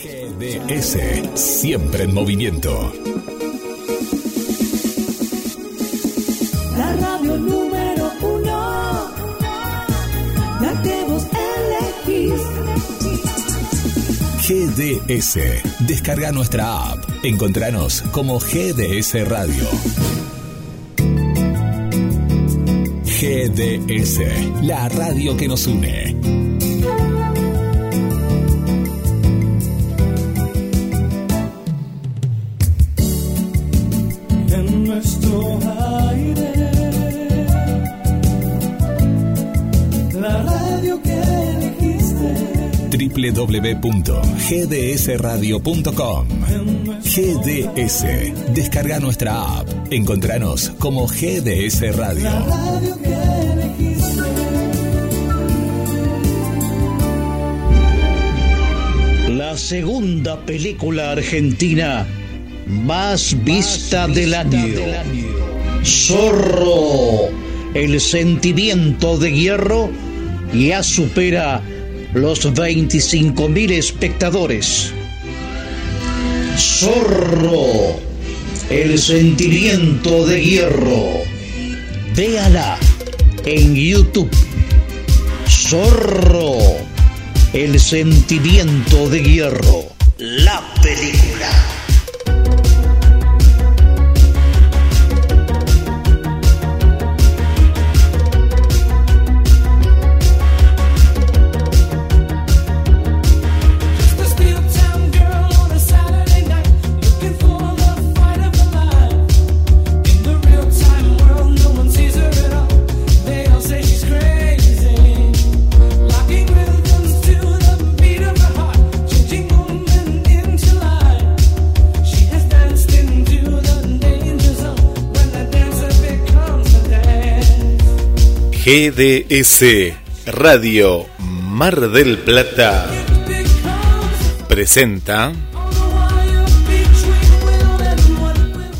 GDS, siempre en movimiento. La radio número uno, la que vos elegís. GDS, descarga nuestra app. Encontranos como GDS Radio. GDS, la radio que nos une. www.gdsradio.com GDS, descarga nuestra app. Encontranos como GDS Radio. La segunda película argentina más vista del año. Zorro, el sentimiento de hierro ya supera los 25.000 espectadores. Zorro, el sentimiento de hierro. Véala en YouTube. Zorro, el sentimiento de hierro. La película. GDS Radio Mar del Plata presenta.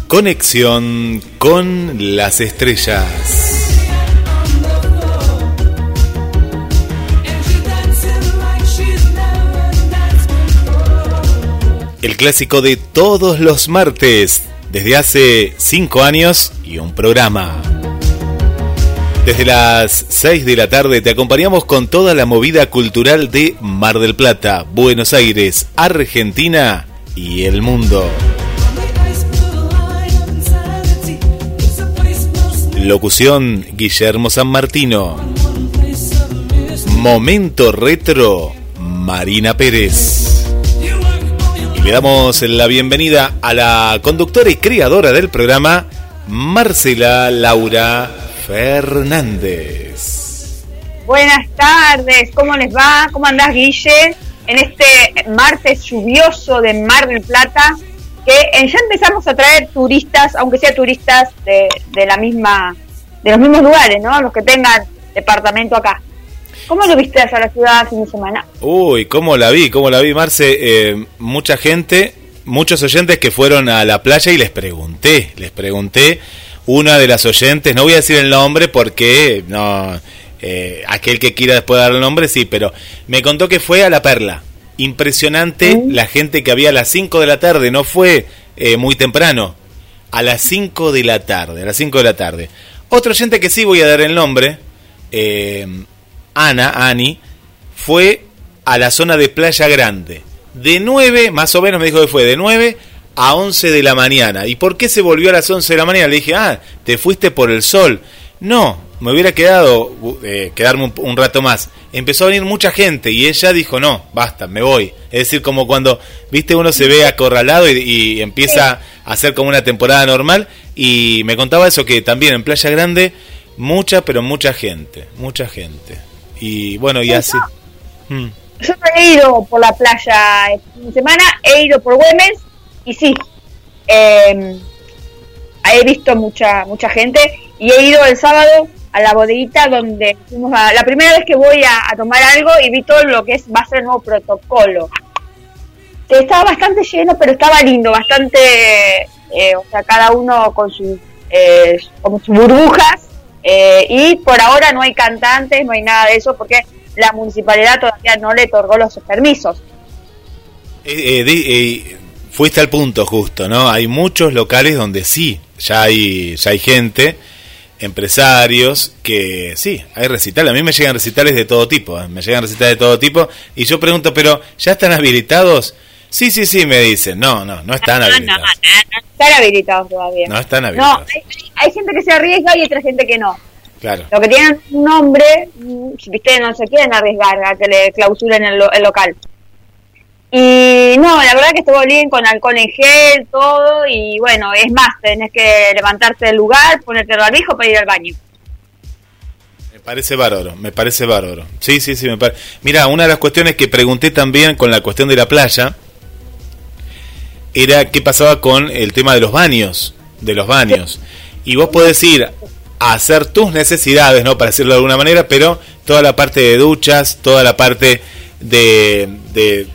Conexión con las estrellas. El clásico de todos los martes, desde hace 5 años y un programa. Desde las 6 de la tarde te acompañamos con toda la movida cultural de Mar del Plata, Buenos Aires, Argentina y el mundo. Locución Guillermo San Martino. Momento retro Marina Pérez. Y le damos la bienvenida a la conductora y creadora del programa, Marcela Laura Fernández. Buenas tardes, ¿cómo les va? ¿Cómo andás, Guille? En este martes lluvioso de Mar del Plata, que eh, ya empezamos a traer turistas, aunque sea turistas de, de la misma, de los mismos lugares, ¿no? Los que tengan departamento acá. ¿Cómo lo viste allá la ciudad fin de semana? Uy, cómo la vi, cómo la vi, Marce. Eh, mucha gente, muchos oyentes que fueron a la playa y les pregunté, les pregunté. Una de las oyentes, no voy a decir el nombre porque no, eh, aquel que quiera después dar el nombre, sí, pero me contó que fue a la Perla. Impresionante la gente que había a las 5 de la tarde, no fue eh, muy temprano, a las 5 de la tarde, a las 5 de la tarde. Otro oyente que sí voy a dar el nombre, eh, Ana, Ani, fue a la zona de Playa Grande. De 9, más o menos me dijo que fue de 9 a 11 de la mañana. ¿Y por qué se volvió a las 11 de la mañana? Le dije, ah, te fuiste por el sol. No, me hubiera quedado, eh, quedarme un, un rato más. Empezó a venir mucha gente y ella dijo, no, basta, me voy. Es decir, como cuando, viste, uno se ve acorralado y, y empieza a hacer como una temporada normal. Y me contaba eso, que también en Playa Grande, mucha, pero mucha gente, mucha gente. Y bueno, y así. Mm. Yo no he ido por la playa este fin de semana, he ido por Güemes y sí, eh, he visto mucha mucha gente y he ido el sábado a la bodeguita donde fuimos a, la primera vez que voy a, tomar algo y vi todo lo que es va a ser el nuevo protocolo. Que estaba bastante lleno, pero estaba lindo, bastante, eh, o sea, cada uno con sus, eh, sus burbujas eh, y por ahora no hay cantantes, no hay nada de eso porque la municipalidad todavía no le otorgó los permisos. Eh, eh, fuiste al punto justo, ¿no? Hay muchos locales donde sí, ya hay, ya hay gente, empresarios, que sí, hay recitales. A mí me llegan recitales de todo tipo, ¿eh? me llegan recitales de todo tipo. Y yo pregunto, ¿pero ya están habilitados? Sí, sí, sí, me dicen. No, no, no están No, no, habilitados. no, no están habilitados todavía. No están No, habilitados. hay, hay gente que se arriesga y otra gente que no. Claro. Lo que tienen un nombre, mm, viste, no se quieren arriesgar a que le clausuren el, lo- el local. Y no, la verdad que estuvo bien con alcohol en gel, todo, y bueno, es más, tenés que levantarte del lugar, ponerte el barbijo para ir al baño. Me parece bárbaro, me parece bárbaro. Sí, sí, sí, me parece. Mira, una de las cuestiones que pregunté también con la cuestión de la playa era qué pasaba con el tema de los baños, de los baños. Y vos podés ir a hacer tus necesidades, ¿no? Para decirlo de alguna manera, pero toda la parte de duchas, toda la parte de, de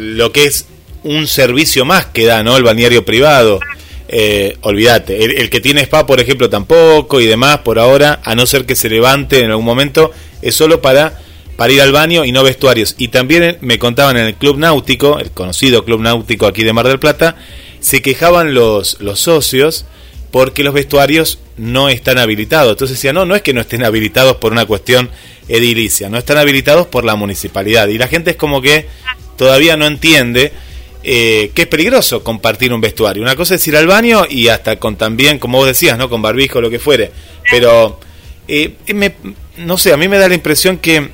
lo que es un servicio más que da, ¿no? El balneario privado. Eh, olvídate, el, el que tiene spa, por ejemplo, tampoco y demás, por ahora, a no ser que se levante en algún momento, es solo para, para ir al baño y no vestuarios. Y también eh, me contaban en el Club Náutico, el conocido Club Náutico aquí de Mar del Plata, se quejaban los, los socios porque los vestuarios no están habilitados. Entonces decían, no, no es que no estén habilitados por una cuestión edilicia, no están habilitados por la municipalidad. Y la gente es como que todavía no entiende eh, que es peligroso compartir un vestuario. Una cosa es ir al baño y hasta con también, como vos decías, ¿no? Con barbijo, lo que fuere. Pero, eh, me- no sé, a mí me da la impresión que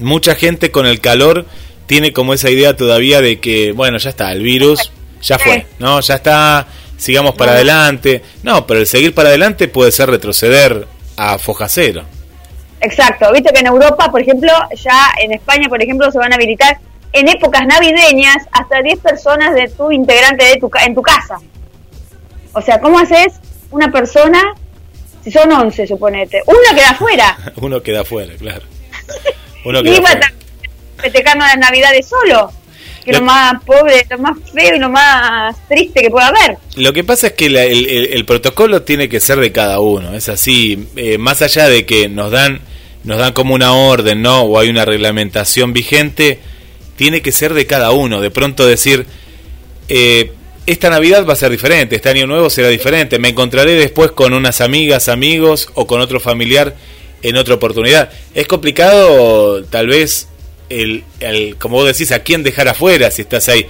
mucha gente con el calor tiene como esa idea todavía de que, bueno, ya está, el virus ya fue, ¿no? Ya está, sigamos para adelante. No, pero el seguir para adelante puede ser retroceder a foja cero. Exacto, viste que en Europa, por ejemplo, ya en España, por ejemplo, se van a habilitar en épocas navideñas hasta 10 personas de tu integrante de tu, en tu casa. O sea, ¿cómo haces una persona, si son 11, suponete, una queda afuera? Uno queda afuera, claro. Uno y queda iba a las navidades solo, que Lo- lo más pobre, lo más feo y lo más triste que pueda haber. Lo que pasa es que la- el, el- el protocolo tiene que ser de cada uno, es así, eh, más allá de que nos dan nos dan como una orden, ¿no? O hay una reglamentación vigente, tiene que ser de cada uno. De pronto decir, eh, esta Navidad va a ser diferente, este año nuevo será diferente, me encontraré después con unas amigas, amigos o con otro familiar en otra oportunidad. Es complicado, tal vez, el, el, como vos decís, a quién dejar afuera si estás ahí.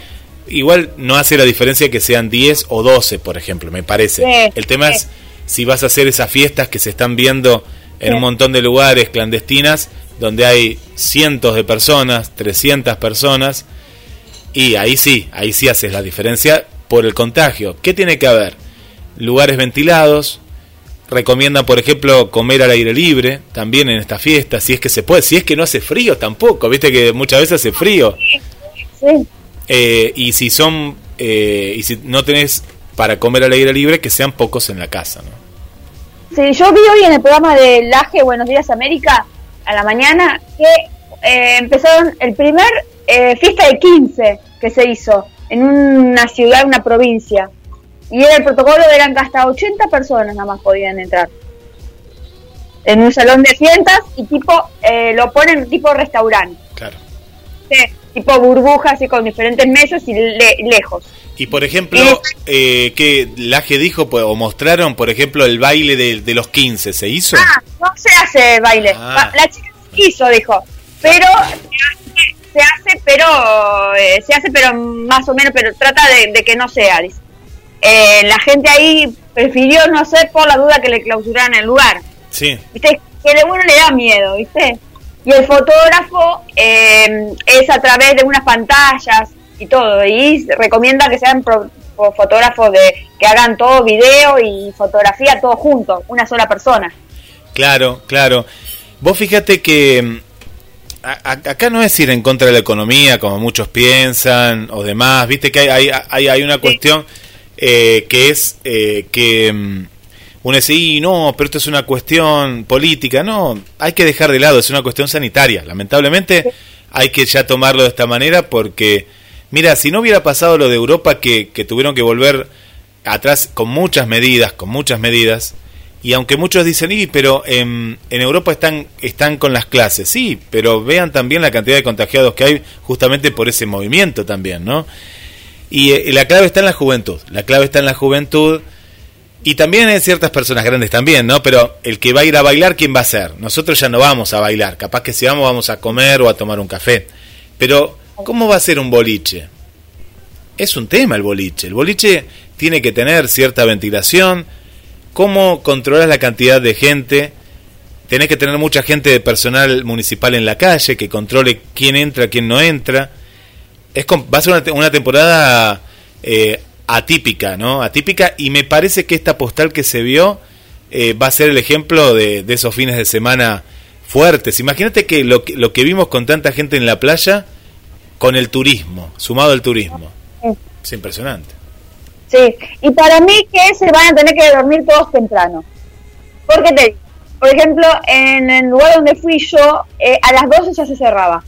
Igual no hace la diferencia que sean 10 o 12, por ejemplo, me parece. Sí, el tema sí. es si vas a hacer esas fiestas que se están viendo en Sí. un montón de lugares clandestinas donde hay cientos de personas, 300 personas, y ahí sí, ahí sí haces la diferencia por el contagio. ¿Qué tiene que haber? Lugares ventilados, recomiendan, por ejemplo, comer al aire libre, también en esta fiesta, si es que se puede, si es que no hace frío tampoco, viste que muchas veces hace frío. Sí. Eh, y si son, eh, y si no tenés para comer al aire libre, que sean pocos en la casa. Sí, yo vi hoy en el programa de Laje Buenos Días América a la mañana que eh, empezaron el primer eh, fiesta de 15 que se hizo en una ciudad, una provincia. Y era el protocolo eran que hasta 80 personas nada más podían entrar. En un salón de fiestas y tipo, eh, lo ponen tipo restaurante. Claro. Sí, tipo burbujas y con diferentes mesas y le- lejos. Y por ejemplo, eh, que Laje dijo pues, o mostraron, por ejemplo, el baile de, de los 15, ¿se hizo? Ah, no se hace baile. Ah. La chica hizo, dijo. Pero se hace, se hace, pero eh, se hace, pero más o menos, pero trata de, de que no sea, dice. Eh, la gente ahí prefirió no hacer por la duda que le clausuraran el lugar. Sí. ¿Viste? Que de uno le da miedo, ¿viste? Y el fotógrafo eh, es a través de unas pantallas y todo. Y recomienda que sean pro- pro- fotógrafos de que hagan todo video y fotografía todo junto, una sola persona. Claro, claro. Vos fíjate que mm, a- acá no es ir en contra de la economía, como muchos piensan, o demás. Viste que hay, hay, hay, hay una cuestión eh, que es eh, que mm, uno dice, "Y no, pero esto es una cuestión política. No, hay que dejar de lado, es una cuestión sanitaria. Lamentablemente hay que ya tomarlo de esta manera porque, mira, si no hubiera pasado lo de Europa que, que tuvieron que volver atrás con muchas medidas, con muchas medidas, Y aunque muchos dicen, y, pero en, en Europa están, están con las clases, sí, pero vean también la cantidad de contagiados que hay justamente por ese movimiento también, ¿no? Y eh, la clave está en la juventud, la clave está en la juventud y también en ciertas personas grandes también, ¿no? Pero el que va a ir a bailar, ¿quién va a ser? Nosotros ya no vamos a bailar, capaz que si vamos vamos a comer o a tomar un café. Pero, ¿cómo va a ser un boliche? Es un tema el boliche. El boliche tiene que tener cierta ventilación. ¿Cómo controlas la cantidad de gente? Tenés que tener mucha gente de personal municipal en la calle que controle quién entra, quién no entra. Es va a ser una, una temporada eh, atípica, ¿no? Atípica y me parece que esta postal que se vio eh, va a ser el ejemplo de, de esos fines de semana fuertes. Imagínate que lo, que lo que vimos con tanta gente en la playa, con el turismo, sumado al turismo. Es impresionante. Sí, y para mí que se van a tener que dormir todos temprano. Porque te por ejemplo, en el lugar donde fui yo, eh, a las 12 ya se cerraba.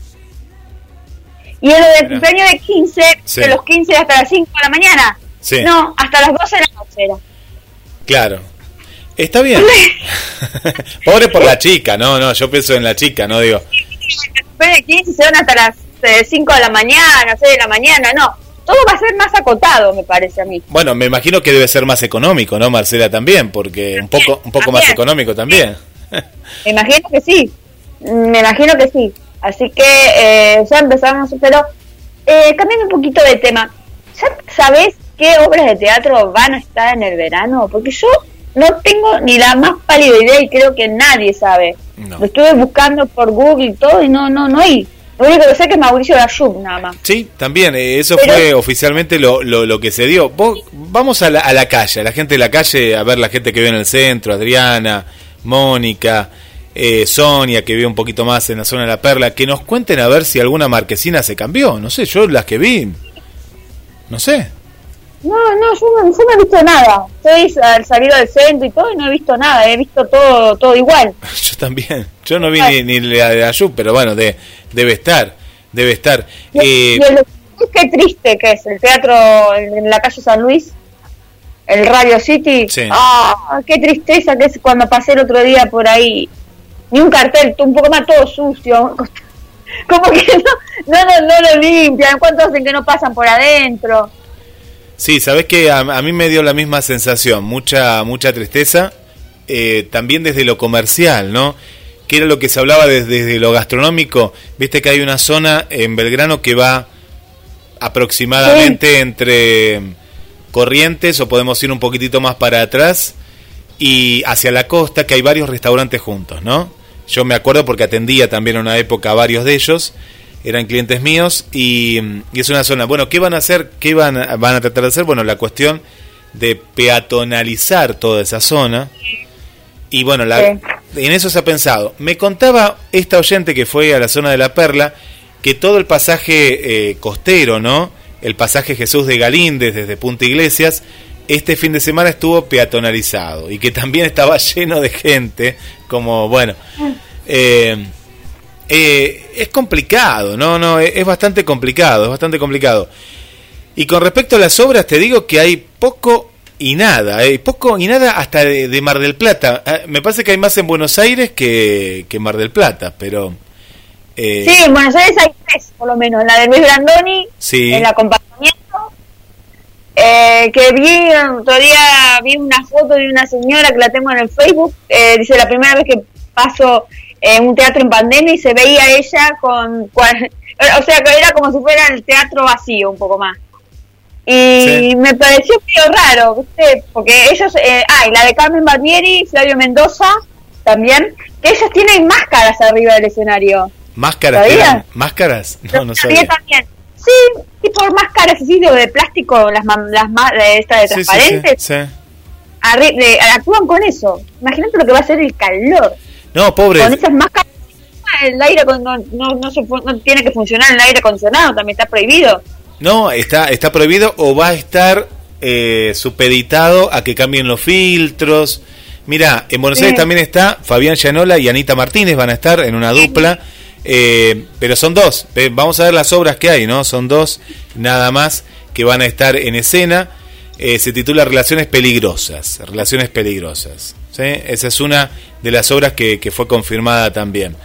Y en lo del cumpleaños de 15, Sí. de los 15 hasta las 5 de la mañana. Sí. No, hasta las 12 de la noche era. Claro. Está bien. Pobre por la chica, no, no, yo pienso en la chica, no digo. Después de 15 se van hasta las eh, 5 de la mañana, 6 de la mañana, no. Todo va a ser más acotado, me parece a mí. Bueno, me imagino que debe ser más económico, ¿no, Marcela? También, porque un poco, un poco más económico también. Me imagino que sí. Me imagino que sí. Así que eh, ya empezamos, pero eh, cambiando un poquito de tema. ¿Ya sabes qué obras de teatro van a estar en el verano? Porque yo no tengo ni la más pálida idea y creo que nadie sabe. No. Lo estuve buscando por Google y todo y no, no, no hay. Lo único que sé que es Mauricio Dayub nada más. Sí, también, eh, eso Pero- fue oficialmente lo, lo, lo que se dio. Vos- vamos a la, a la calle, a la gente de la calle, a ver la gente que vive en el centro, Adriana, Mónica, eh, Sonia, que vive un poquito más en la zona de la Perla, que nos cuenten a ver si alguna marquesina se cambió. No sé, yo las que vi, no sé. No, no, yo no, yo no he visto nada. Estoy al salir del centro y todo y no he visto nada. He visto todo, todo igual. Yo también. Yo no vi ni, ni la de Ayub, pero bueno, de, debe estar. Debe estar. Y, Eh, y el- qué triste que es el teatro en, la calle San Luis, el Radio City. Sí. Ah, qué tristeza que es cuando pasé el otro día por ahí. Ni un cartel, un poco más todo sucio. Como que no, no, no, no lo limpian. ¿Cuántos hacen que no pasan por adentro? Sí, sabes que a, a mí me dio la misma sensación. Mucha, mucha tristeza. eh, también desde lo comercial, ¿no? Que era lo que se hablaba desde, desde lo gastronómico. Viste que hay una zona en Belgrano que va aproximadamente entre Corrientes o podemos ir un poquitito más para atrás y hacia la costa que hay varios restaurantes juntos, ¿no? Yo me acuerdo porque atendía también en una época a varios de ellos, eran clientes míos y, y es una zona. Bueno, ¿qué van a hacer? ¿Qué van a, van a tratar de hacer? Bueno, la cuestión de peatonalizar toda esa zona. Y bueno, la, Sí. en eso se ha pensado. Me contaba esta oyente que fue a la zona de la Perla que todo el pasaje eh, costero, ¿no? El pasaje Jesús de Galíndez desde Punta Iglesias, este fin de semana estuvo peatonalizado y que también estaba lleno de gente, como bueno. eh, eh, es complicado, no, no, es, es bastante complicado, es bastante complicado. Y con respecto a las obras, te digo que hay poco y nada, hay poco y nada hasta de, de Mar del Plata. Ah, Me parece que hay más en Buenos Aires que, que Mar del Plata, pero... eh, Sí, en Buenos Aires hay tres, por lo menos. La de Luis Brandoni, Sí. el acompañamiento. Eh, que vi otro día, vi una foto de una señora que la tengo en el Facebook. eh, dice la primera vez que paso en un teatro en pandemia y se veía ella con. o sea, que era como si fuera el teatro vacío, un poco más. Y Sí. me pareció medio raro. Porque ellos. Eh, ah, y la de Carmen Barbieri, Flavio Mendoza también. Que ellos tienen máscaras arriba del escenario. ¿Máscaras? ¿Máscaras? No, no sabía. también. Sí, tipo máscaras así de, de plástico, las, las esta de Sí, sí, sí, transparentes, sí. arri- actúan con eso. Imagínate lo que va a ser el calor. No, pobre. Con esas máscaras, el aire con- no, no, no, se fu- no tiene que funcionar el aire acondicionado, también está prohibido. No, está, está prohibido o va a estar eh, supeditado a que cambien los filtros. Mira, en Buenos Sí. Aires también está Fabián Llanola y Anita Martínez, van a estar en una dupla, eh, pero son dos. Vamos a ver las obras que hay, ¿no? Son dos nada más que van a estar en escena. Eh, se titula Relaciones Peligrosas. Relaciones Peligrosas. ¿Sí? Esa es una de las obras que, que fue confirmada también.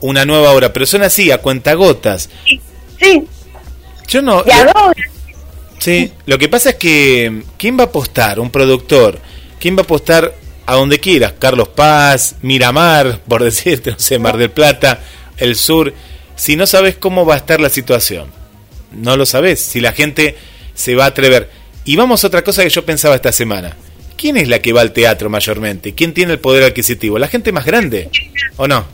Una nueva obra, pero son así, a cuentagotas. Sí, sí, Yo no... y Sí, lo que pasa es que ¿quién va a apostar? Un productor. ¿Quién va a apostar a donde quieras? Carlos Paz, Miramar, por decirte, no sé, Mar del Plata, el sur. Si no sabes cómo va a estar la situación, no lo sabes. Si la gente se va a atrever. Y vamos a otra cosa que yo pensaba esta semana. ¿Quién es la que va al teatro mayormente? ¿Quién tiene el poder adquisitivo? ¿La gente más grande? ¿O no?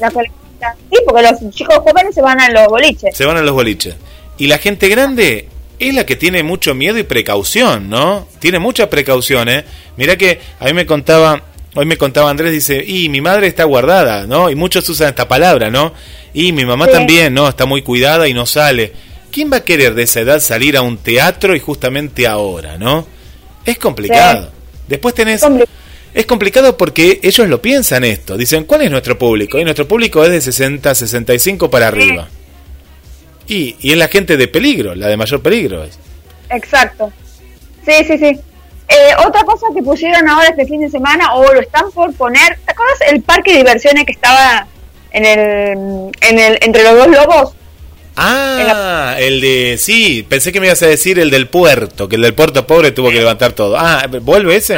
la. Sí, porque los chicos jóvenes se van a los boliches. Se van a los boliches. Y la gente grande es la que tiene mucho miedo y precaución, ¿no? Tiene mucha precaución, ¿eh? Mirá que a mí me contaba, hoy me contaba Andrés, dice, y mi madre está guardada, ¿no? Y muchos usan esta palabra, ¿no? Y mi mamá Sí. también, ¿no? Está muy cuidada y no sale. ¿Quién va a querer de esa edad salir a un teatro y justamente ahora, ¿no? Es complicado. Después tenés... Es complicado porque ellos lo piensan esto. Dicen, ¿cuál es nuestro público? Y nuestro público es de 60, 65 para arriba. Y, y es la gente de peligro, la de mayor peligro. es. Exacto. Sí, sí, sí. Eh, otra cosa que pusieron ahora este fin de semana, o lo están por poner, ¿te acuerdas el parque de diversiones que estaba en el, en el entre los dos lobos? Ah, el de... Sí, pensé que me ibas a decir el del puerto, que el del puerto pobre tuvo que levantar todo. Ah, ¿vuelve ese?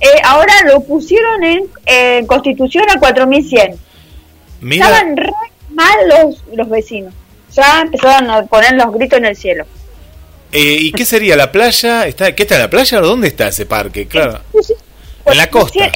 Eh, ahora lo pusieron en eh, Constitución a 4100. Mira, Estaban re mal los, los vecinos. Ya empezaron a poner los gritos en el cielo. eh, ¿y qué sería? ¿La playa? ¿Está, ¿Qué está en la playa o dónde está ese parque? Claro. Sí, sí. En la costa.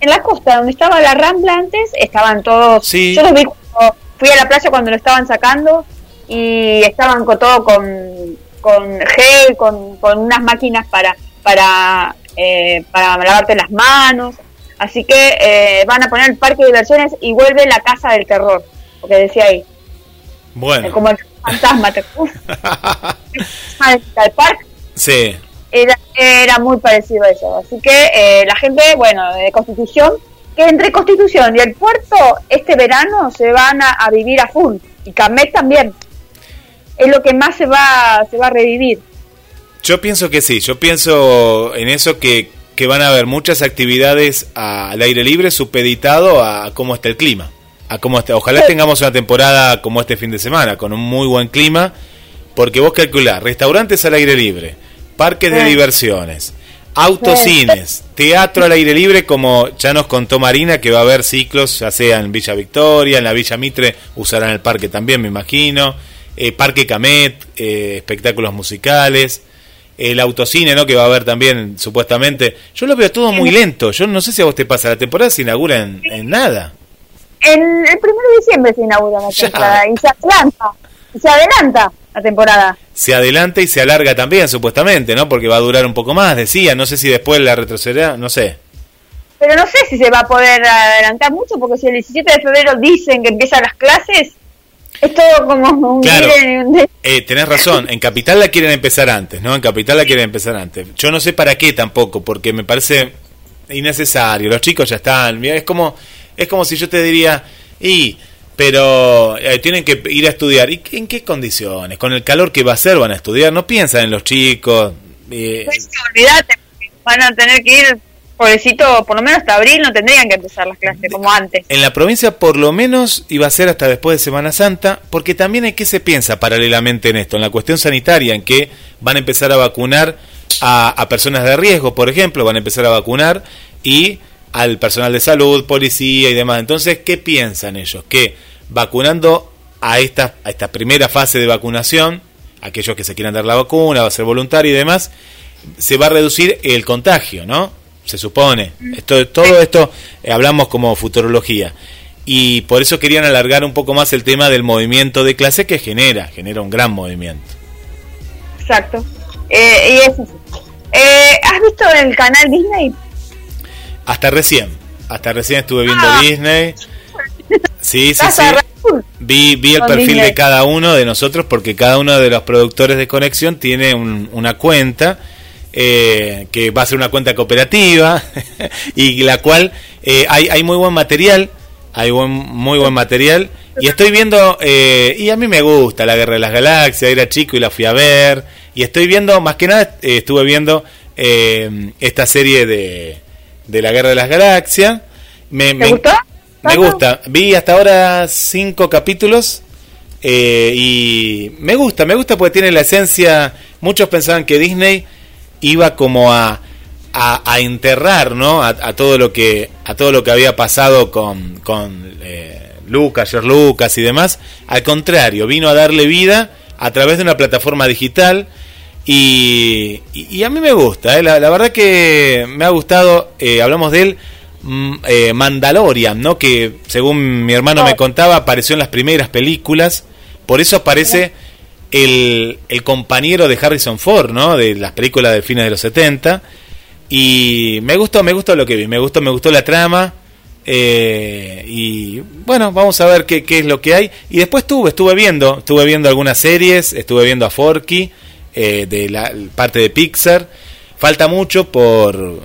En la costa, donde estaba la Rambla antes, estaban todos. Sí. Yo los vi cuando fui a la playa cuando lo estaban sacando y estaban con todo con, con gel, con, con unas máquinas para para eh, para lavarte las manos. Así que eh, van a poner el parque de diversiones y vuelve la casa del terror, porque decía ahí, Bueno. como el fantasma. ¿te el parque Sí. era, era muy parecido a eso. Así que eh, la gente, bueno, de Constitución, que entre Constitución y el puerto, este verano se van a, a vivir a full. Y Camet también. Es lo que más se va, se va a revivir. Yo pienso que sí, yo pienso en eso que, que van a haber muchas actividades al aire libre supeditado a cómo está el clima. A cómo está. Ojalá tengamos una temporada como este fin de semana, con un muy buen clima, porque vos calculás, restaurantes al aire libre, parques de diversiones, autocines, teatro al aire libre, como ya nos contó Marina, que va a haber ciclos, ya sea en Villa Victoria, en la Villa Mitre, usarán el parque también, me imagino, eh, Parque Camet, eh, espectáculos musicales, el autocine, ¿no? Que va a haber también, supuestamente. Yo lo veo todo muy lento. Yo no sé si a vos te pasa. La temporada se inaugura en, en nada. En el primero de diciembre se inaugura la Ya. temporada y se adelanta. Se adelanta la temporada. Se adelanta y se alarga también, supuestamente, ¿no? Porque va a durar un poco más, decía. No sé si después la retrocederá, no sé. Pero no sé si se va a poder adelantar mucho, porque si el 17 de febrero dicen que empiezan las clases, es todo como un Claro. Eh, tenés razón, en Capital la quieren empezar antes, ¿no? En Capital la quieren empezar antes. Yo no sé para qué tampoco, porque me parece innecesario. Los chicos ya están. Es como, es como si yo te diría, y, pero eh, tienen que ir a estudiar. ¿Y en qué condiciones? Con el calor que va a ser van a estudiar. No piensan en los chicos. eh, Pues, olvídate, van a tener que ir, pobrecito, por lo menos hasta abril no tendrían que empezar las clases como antes. En la provincia por lo menos iba a ser hasta después de Semana Santa, porque también hay que se piensa paralelamente en esto, en la cuestión sanitaria, en que van a empezar a vacunar a, a personas de riesgo, por ejemplo, van a empezar a vacunar y al personal de salud, policía y demás. Entonces, ¿qué piensan ellos? Que vacunando a esta, a esta primera fase de vacunación, aquellos que se quieran dar la vacuna, va a ser voluntario y demás, se va a reducir el contagio, ¿no? Se supone. Esto, todo esto eh, hablamos como futurología. Y por eso querían alargar un poco más el tema del movimiento de clase que genera, genera un gran movimiento. Exacto. Eh, y eso. Eh, ¿Has visto el canal Disney? Hasta recién, hasta recién estuve viendo Ah. Disney. Sí, sí, ¿Estás sí. Vi, vi el perfil Disney. de cada uno de nosotros porque cada uno de los productores de Conexión tiene un- una cuenta eh, que va a ser una cuenta cooperativa y la cual eh, hay, hay muy buen material, hay buen, muy buen material y estoy viendo, eh, y a mí me gusta la Guerra de las Galaxias, era chico y la fui a ver y estoy viendo, más que nada eh, estuve viendo eh, esta serie de, de la Guerra de las Galaxias. Me, ¿Te me- gustó? Me gusta. Vi hasta ahora cinco capítulos eh, y me gusta, me gusta porque tiene la esencia. Muchos pensaban que Disney iba como a, a, a enterrar, ¿no? A, a todo lo que a todo lo que había pasado con, con eh, Lucas, George Lucas y demás. Al contrario, vino a darle vida a través de una plataforma digital. Y, y- y a mí me gusta, ¿eh? la, la verdad que me ha gustado, eh, hablamos de él, eh, Mandalorian, ¿no? que según mi hermano me contaba apareció en las primeras películas, por eso aparece el, el compañero de Harrison Ford, ¿no? de las películas de fines de los 70, y me gustó, me gustó lo que vi, me gustó, me gustó la trama, eh, y bueno, vamos a ver qué, qué es lo que hay. Y después estuve, estuve viendo, estuve viendo algunas series, estuve viendo a Forky, eh, de la parte de Pixar. Falta mucho por...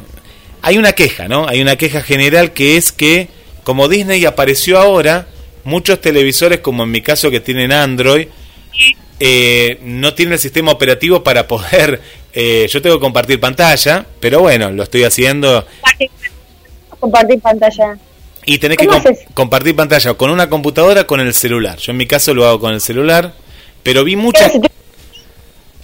Hay una queja, ¿no? Hay una queja general que es que, como Disney apareció ahora, muchos televisores, como en mi caso que tienen Android, eh, no tienen el sistema operativo para poder... eh, yo tengo que compartir pantalla, pero bueno, lo estoy haciendo Compartir- pantalla. y tenés que compartir pantalla con una computadora o con el celular. Yo en mi caso lo hago con el celular, pero vi muchas.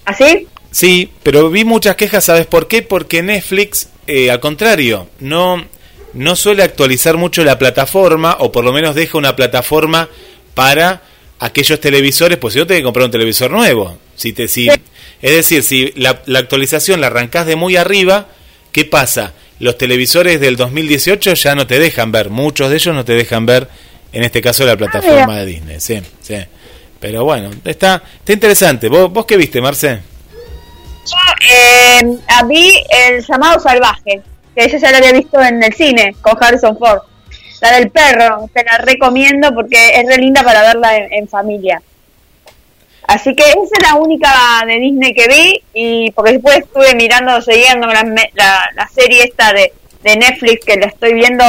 ¿Así? sí, pero vi muchas quejas, ¿sabes por qué? Porque Netflix eh, al contrario, no no suele actualizar mucho la plataforma o por lo menos deja una plataforma para aquellos televisores, pues si no tenés que comprar un televisor nuevo. Si te si es decir, si la, la actualización la arrancás de muy arriba, ¿qué pasa? Los televisores del 2018 ya no te dejan ver, muchos de ellos no te dejan ver, en este caso la plataforma de Disney, sí, sí. Pero bueno, está, está interesante. ¿Vos, ¿Vos qué viste, Marce? Yo eh, a el llamado salvaje, que ella ya lo había visto en el cine con Harrison Ford. La del perro, te la recomiendo porque es re linda para verla en, familia. Así que esa es la única de Disney que vi y porque después estuve mirando, siguiendo la, la, la serie esta de, de Netflix que la estoy viendo,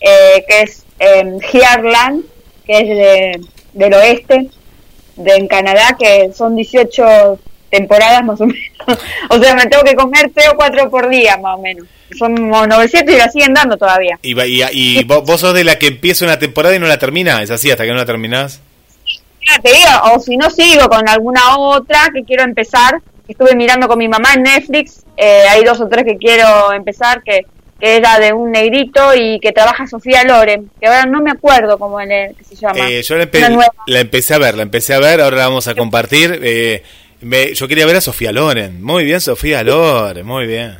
eh, que es eh, Heartland, que es de, del oeste, de en Canadá, que son 18 temporadas más o menos. o sea, me tengo que comer 3 o 4 por día más o menos. Son como 900 y la siguen dando todavía. Y, y, y vos, vos sos de la que empieza una temporada y no la termina, ¿es así hasta que no la terminás? Mira, te digo, o si no sigo con alguna otra que quiero empezar, estuve mirando con mi mamá en Netflix, eh, hay dos o tres que quiero empezar, que, que era de un negrito y que trabaja Sofía Loren, que ahora no me acuerdo cómo le- que se llama. Eh, yo la, empe- la empecé a ver, la empecé a ver, ahora la vamos a compartir. Eh, me- yo quería ver a Sofía Loren. Muy bien, Sofía Loren, muy bien.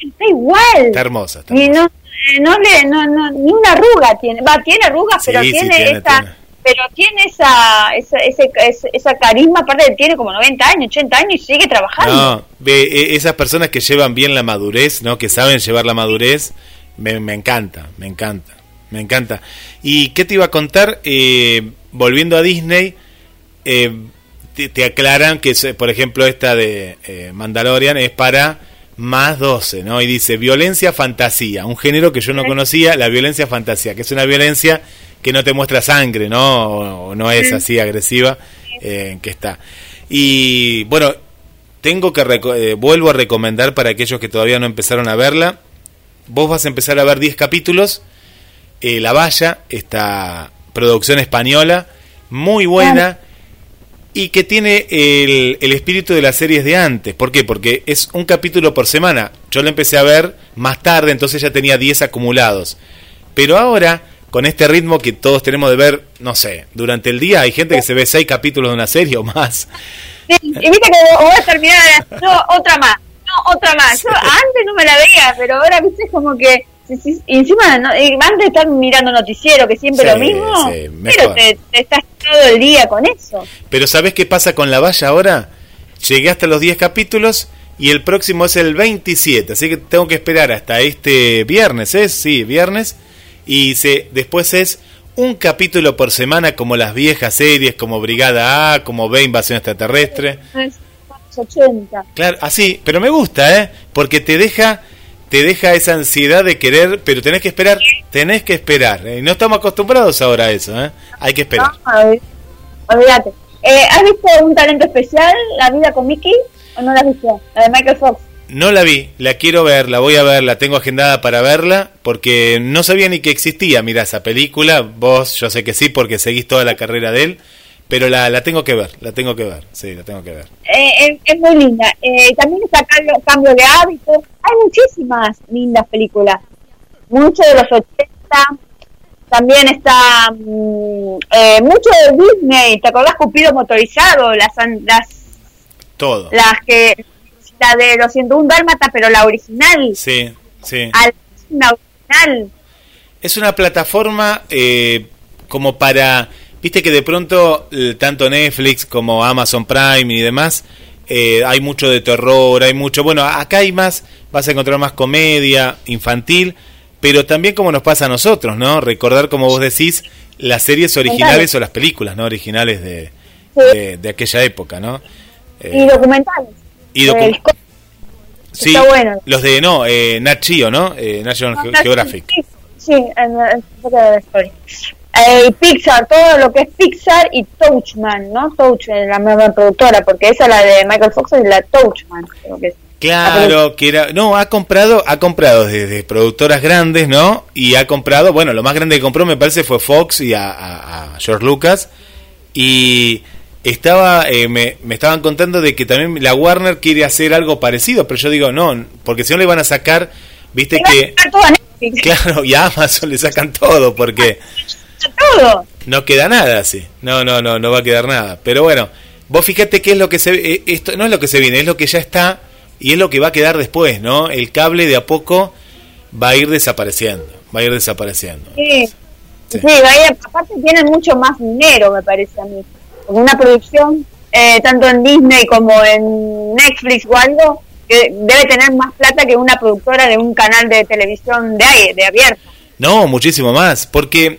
Está igual. Está hermosa. Está hermosa. no, eh, no le, no, no, ni una arruga tiene. Va, tiene arrugas, Sí, pero sí, tiene, tiene, esa. tiene. Pero tiene esa, esa, ese, esa carisma, aparte tiene como 90 años, 80 años y sigue trabajando. No, ve, e- esas personas que llevan bien la madurez, ¿no? Que saben llevar la madurez, me, me encanta, me encanta, me encanta. ¿Y qué te iba a contar? Eh, volviendo a Disney, eh, te, te aclaran que, por ejemplo, esta de eh, Mandalorian es para más 12, ¿no? Y dice violencia fantasía, un género que yo no conocía, la violencia fantasía, que es una violencia que no te muestra sangre, ¿no? O, o no es así agresiva, eh, que está. Y bueno, tengo que eh, vuelvo a recomendar para aquellos que todavía no empezaron a verla. Vos vas a empezar a ver 10 capítulos. eh, la Valla, esta producción española, muy buena y que tiene el, el espíritu de las series de antes. ¿Por qué? Porque es un capítulo por semana. Yo lo empecé a ver más tarde, entonces ya tenía 10 acumulados. Pero ahora, con este ritmo que todos tenemos de ver, no sé, durante el día hay gente que se ve 6 capítulos de una serie o más. Sí, y viste que voy a terminar, no, otra más, no, otra más. Yo antes no me la veía, pero ahora, viste, como que, y encima, no, de estar mirando noticiero, que siempre Sí, lo mismo, sí, pero te, te estás todo el día con eso. Pero ¿sabés qué pasa con la valla ahora? Llegué hasta los 10 capítulos y el próximo es el 27, así que tengo que esperar hasta este viernes, ¿es? Sí, viernes. Y se, después es un capítulo por semana como las viejas series, como Brigada A, como B, Invasión Extraterrestre. Es 80. Claro, así, pero me gusta, ¿eh? Porque te deja te deja esa ansiedad de querer, pero tenés que esperar, tenés que esperar. ¿eh? No estamos acostumbrados ahora a eso, ¿eh? Hay que esperar. No, olvídate. Eh, ¿Has visto un talento especial, La vida con Mickey? ¿O no la has visto? La de Michael Fox. No la vi, la quiero ver, la voy a ver, la tengo agendada para verla, porque no sabía ni que existía, mira, esa película, vos yo sé que sí, porque seguís toda la carrera de él, pero la, la tengo que ver, la tengo que ver, sí, la tengo que ver. Eh, es, es muy linda. Eh, también está cambio, cambio de hábitos. Hay muchísimas lindas películas. Mucho de los 80. También está mm, eh, mucho de Disney. ¿Te acordás Cupido motorizado? Las, las, Todo. las que. La de los 101 Dálmata, pero la original. Sí, sí. Al- la original. Es una plataforma eh, como para, viste que de pronto eh, tanto Netflix como Amazon Prime y demás, eh, hay mucho de terror, hay mucho, bueno, acá hay más, vas a encontrar más comedia infantil, pero también como nos pasa a nosotros, ¿no? Recordar, como vos decís, las series originales o las películas, ¿no? Originales de, de, de aquella época, ¿no? Eh, Y documentales. y docu- Eh, sí, está bueno. los de, no, eh, Nat Geo, ¿no? Eh, National Ge- Geographic. Sí, sí, en, en- en la historia. Eh, Pixar, todo lo que es Pixar y Touchman, ¿no? Touch, eh, la misma productora, porque esa es la de Michael Fox y la Touchman, creo que es. Claro, que era, no, ha comprado, ha comprado desde productoras grandes, ¿no? Y ha comprado, bueno, lo más grande que compró me parece fue Fox y a, a- a George Lucas. Y estaba, eh, me, me estaban contando de que también la Warner quiere hacer algo parecido, pero yo digo, no, porque si no le van a sacar, viste que, sacar todo a Netflix, claro, y a Amazon le sacan todo, porque todo. no queda nada así. No, no, no, no va a quedar nada. Pero bueno, vos fíjate qué es lo que se eh, esto no es lo que se viene, es lo que ya está y es lo que va a quedar después, ¿no? El cable de a poco va a ir desapareciendo, va a ir desapareciendo. Sí, Sí. sí, vaya, aparte tienen mucho más dinero, me parece a mí. Una producción, eh, tanto en Disney como en Netflix o algo, que debe tener más plata que una productora de un canal de televisión de aire, de abierta. No, muchísimo más, porque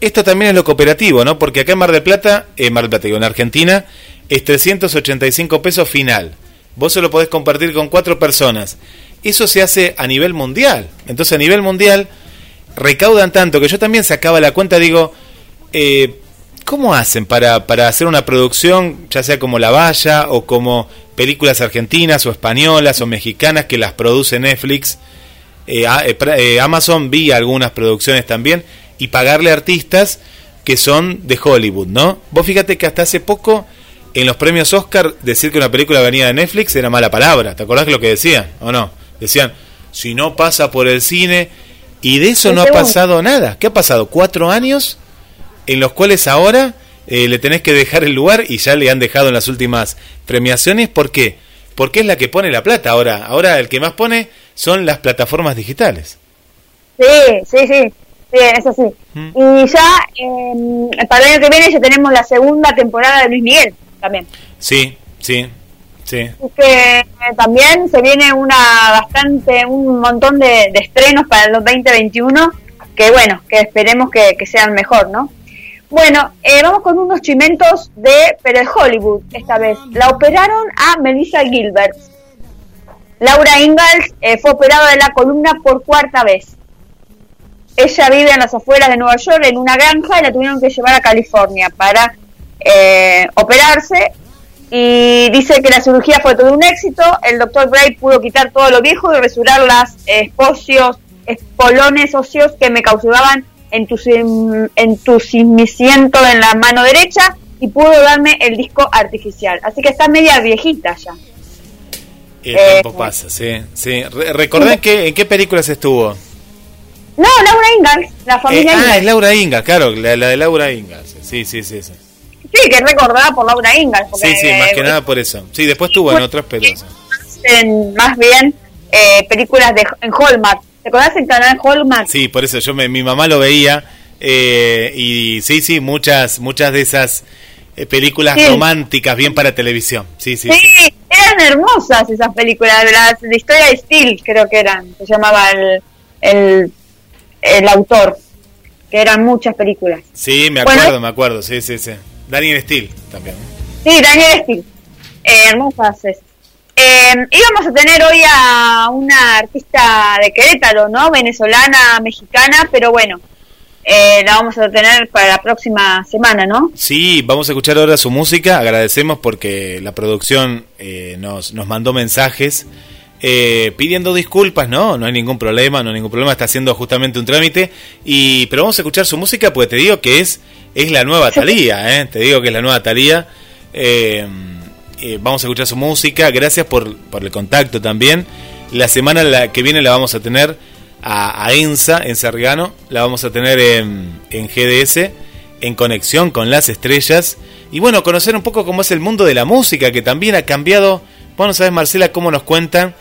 esto también es lo cooperativo, ¿no? Porque acá en Mar del Plata, en Mar del Plata, digo, en Argentina, es 385 pesos final. Vos se lo podés compartir con cuatro personas. Eso se hace a nivel mundial. Entonces, a nivel mundial, recaudan tanto que yo también sacaba la cuenta, digo, eh, ¿cómo hacen para, para hacer una producción, ya sea como La Valla o como películas argentinas o españolas o mexicanas que las produce Netflix? eh, eh, eh, Amazon vi algunas producciones también y pagarle a artistas que son de Hollywood, ¿no? Vos fíjate que hasta hace poco en los premios Oscar decir que una película venía de Netflix era mala palabra. ¿Te acordás lo que decían o no? Decían, si no pasa por el cine y de eso no ha pasado nada. ¿Qué ha pasado? Cuatro años en los cuales ahora eh, le tenés que dejar el lugar y ya le han dejado en las últimas premiaciones. ¿Por qué? Porque es la que pone la plata ahora. Ahora el que más pone son las plataformas digitales. Sí, sí, sí, sí, eso sí. Mm. Y ya, eh, para el año que viene ya tenemos la segunda temporada de Luis Miguel también. Sí, sí, sí. Así que eh, también se viene una bastante, un montón de, de estrenos para el 2021, que bueno, que esperemos que, que sean mejor, ¿no? Bueno, eh, vamos con unos chimentos de, pero de Hollywood esta vez. La operaron a Melissa Gilbert. Laura Ingalls eh, fue operada de la columna por cuarta vez. Ella vive en las afueras de Nueva York en una granja y la tuvieron que llevar a California para eh, operarse y dice que la cirugía fue todo un éxito. El doctor Bray pudo quitar todo lo viejo y resurar las espocios, espolones óseos que me causaban entusi- entumecimiento en la mano derecha y pudo darme el disco artificial. Así que está media viejita ya. El Eh, tiempo pasa, sí. sí. Re- ¿Recordá en qué, en qué películas estuvo? No, Laura Ingalls, la Eh, familia ah, Ingalls. es Laura Ingalls, claro, la, la de Laura Ingalls. Sí, sí, sí. Sí, Sí, que es recordada por Laura Ingalls. porque, sí, sí, más que eh, nada por eso. Sí, después estuvo en otras, en más bien eh, películas de en Hallmark. ¿Te acordás el canal Hallmark? Sí, por eso yo me, mi mamá lo veía eh, y sí, sí, muchas muchas de esas eh, películas Sí. románticas bien para televisión. Sí, sí, Sí, sí. eran hermosas esas películas, de las de historia de Steel, creo que eran, se llamaba el, el, el autor, que eran muchas películas. Sí, me Bueno. acuerdo, me acuerdo, sí, sí, sí. Daniel Steele también. Sí, Daniel Steel, eh, hermosas. esas. Eh, íbamos a tener hoy a una artista de Querétaro, ¿no? Venezolana, mexicana, pero bueno, eh, la vamos a tener para la próxima semana, ¿no? Sí, vamos a escuchar ahora su música. Agradecemos porque la producción eh, nos, nos mandó mensajes eh, pidiendo disculpas, no, no hay ningún problema, no hay ningún problema, está haciendo justamente un trámite. Y, pero vamos a escuchar su música porque te digo que es, es la nueva Talía, ¿eh? te digo que es la nueva Talía. Eh, vamos a escuchar su música, gracias por, por el contacto también. La semana la que viene la vamos a tener a, a ENSA, en Sargano, la vamos a tener en, en GDS, en conexión con las estrellas. Y bueno, conocer un poco cómo es el mundo de la música, que también ha cambiado. Bueno, sabes Marcela cómo nos cuentan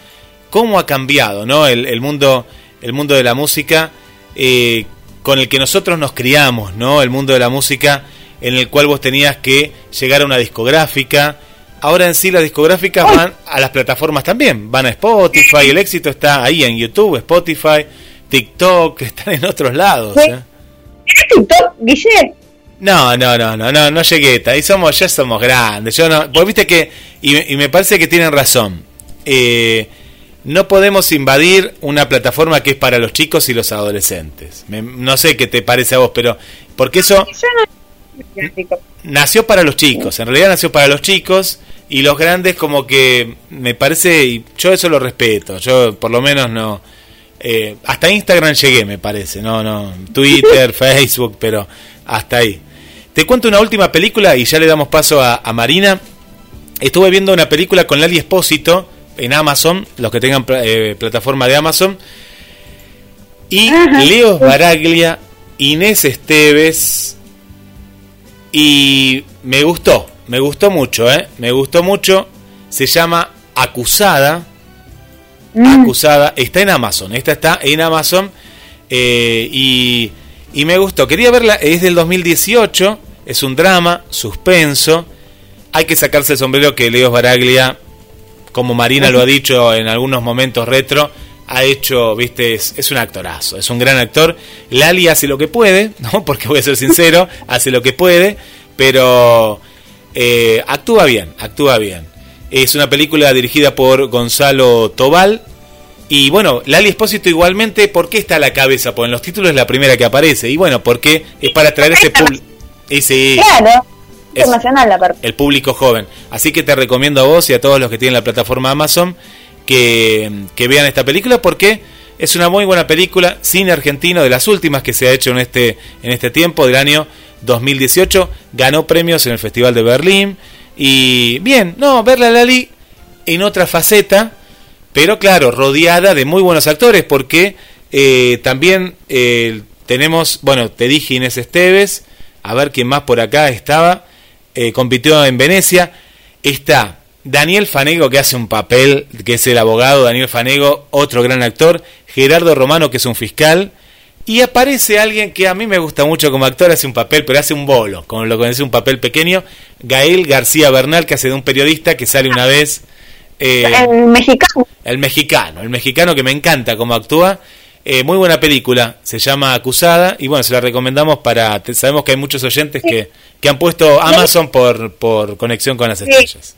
cómo ha cambiado, ¿no? El, el mundo, el mundo de la música eh, con el que nosotros nos criamos, ¿no? El mundo de la música en el cual vos tenías que llegar a una discográfica. Ahora en sí las discográficas van a las plataformas también, van a Spotify, el éxito está ahí en YouTube, Spotify, TikTok, están en otros lados. ¿eh? ¿Tienes TikTok, Guille? No, no, no, no, no, no llegué. Ahí somos, ya somos grandes. Yo no, vos viste que, y, me- y me parece que tienen razón. Eh, no podemos invadir una plataforma que es para los chicos y los adolescentes. Me- no sé qué te parece a vos, pero porque eso no nació para los chicos. En realidad nació para los chicos y los grandes como que me parece, y yo eso lo respeto. Yo por lo menos no. eh, hasta Instagram llegué, me parece. No, no. Twitter, Facebook, pero hasta ahí. Te cuento una última película y ya le damos paso a, a Marina. Estuve viendo una película con Lali Espósito en Amazon, los que tengan eh, plataforma de Amazon. Y Ajá. Leo Baraglia, Inés Esteves. Y me gustó, me gustó mucho, ¿eh? Me gustó mucho. Se llama Acusada. Mm. Acusada. Está en Amazon. Esta está en Amazon. eh, y, y me gustó. Quería verla. Es del 2018. Es un drama, suspenso. Hay que sacarse el sombrero que Leo Baraglia, como Marina lo ha dicho en algunos momentos retro, ha hecho, viste, es, es un actorazo, es un gran actor. Lali hace lo que puede, ¿no? Porque voy a ser sincero, hace lo que puede, pero eh, actúa bien, actúa bien. Es una película dirigida por Gonzalo Tobal. Y bueno, Lali Espósito igualmente, ¿por qué está a la cabeza? Porque en los títulos es la primera que aparece. Y bueno, porque es para atraer ese público. Ese, Claro, internacional aparte. el público joven. Así que te recomiendo a vos y a todos los que tienen la plataforma Amazon que, que vean esta película porque es una muy buena película, cine argentino, de las últimas que se ha hecho en este, en este tiempo, del año 2018. Ganó premios en el Festival de Berlín. Y bien, no, verla a Lali en otra faceta, pero claro, rodeada de muy buenos actores porque eh, también eh, tenemos, bueno, te dije Inés Esteves, a ver quién más por acá estaba, eh, compitió en Venecia, está Daniel Fanego que hace un papel, que es el abogado Daniel Fanego, otro gran actor, Gerardo Romano que es un fiscal, y aparece alguien que a mí me gusta mucho como actor, hace un papel, pero hace un bolo, como lo conoce un papel pequeño, Gael García Bernal que hace de un periodista que sale una vez... eh, El mexicano. el mexicano, el mexicano que me encanta cómo actúa. Eh, muy buena película, se llama Acusada y bueno, se la recomendamos para... te- sabemos que hay muchos oyentes que, que han puesto Amazon por, por conexión con las Sí. estrellas.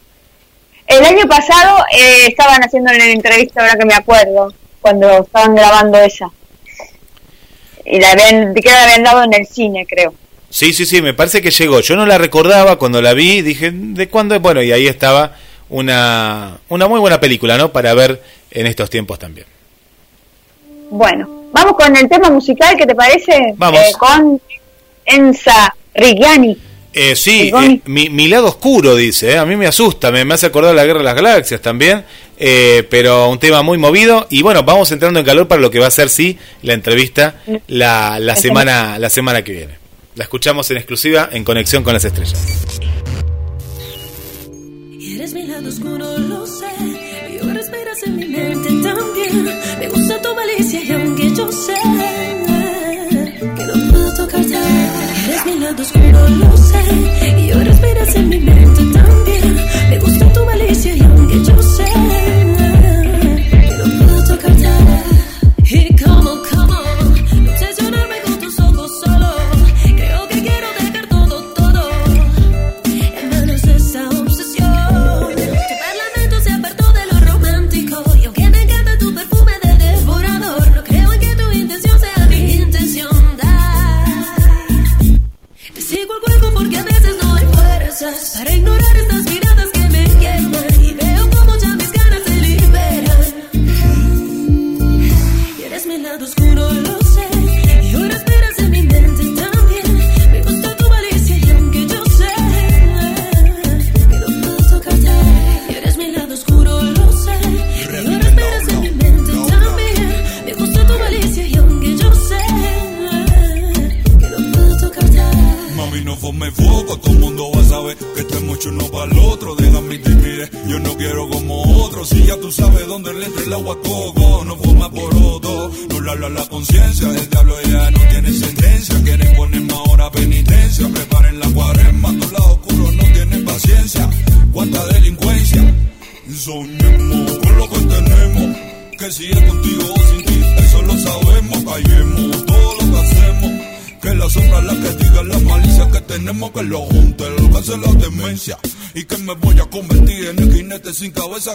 El año pasado eh, estaban haciendo una entrevista, ahora que me acuerdo, cuando estaban grabando esa. Y la habían, que la habían dado en el cine, creo. Sí, sí, sí, me parece que llegó. Yo no la recordaba cuando la vi, dije, ¿de cuándo? Bueno, y ahí estaba una, una muy buena película, ¿no? Para ver en estos tiempos también. Bueno, vamos con el tema musical, ¿qué te parece? Vamos. Eh, con Enza Rigiani. Eh, sí, eh, mi, mi lado oscuro, dice, eh, a mí me asusta, me, me hace acordar la Guerra de las Galaxias también, eh, pero un tema muy movido y bueno, vamos entrando en calor para lo que va a ser, sí, la entrevista la, la, semana, la semana que viene. La escuchamos en exclusiva en Conexión con las Estrellas. Eres mi lado oscuro, lo sé. Y ahora esperas en mi mente también. Me gusta tu malicia sé que no puedo tocarte, eres mi lado oscuro, lo sé. Y ahora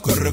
cosa, corre,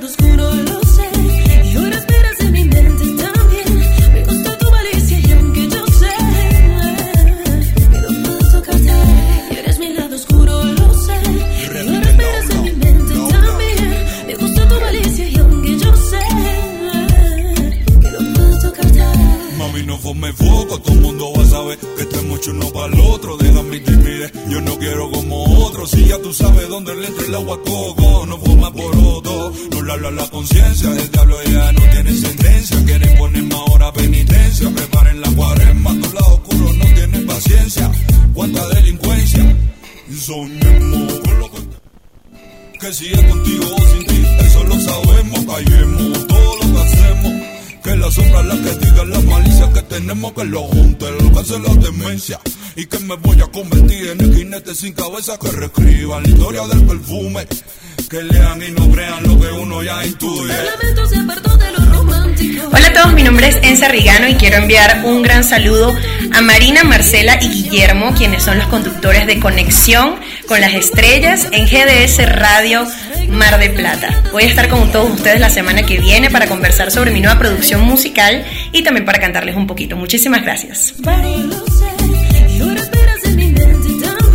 The escuro. que reescriban la historia del perfume. Que lean y no crean lo que uno ya intuye. Hola a todos, mi nombre es Enza Rigano y quiero enviar un gran saludo a Marina, Marcela y Guillermo, quienes son los conductores de Conexión con las Estrellas en GDS Radio Mar de Plata. Voy a estar con todos ustedes la semana que viene para conversar sobre mi nueva producción musical y también para cantarles un poquito. Muchísimas gracias. Bye.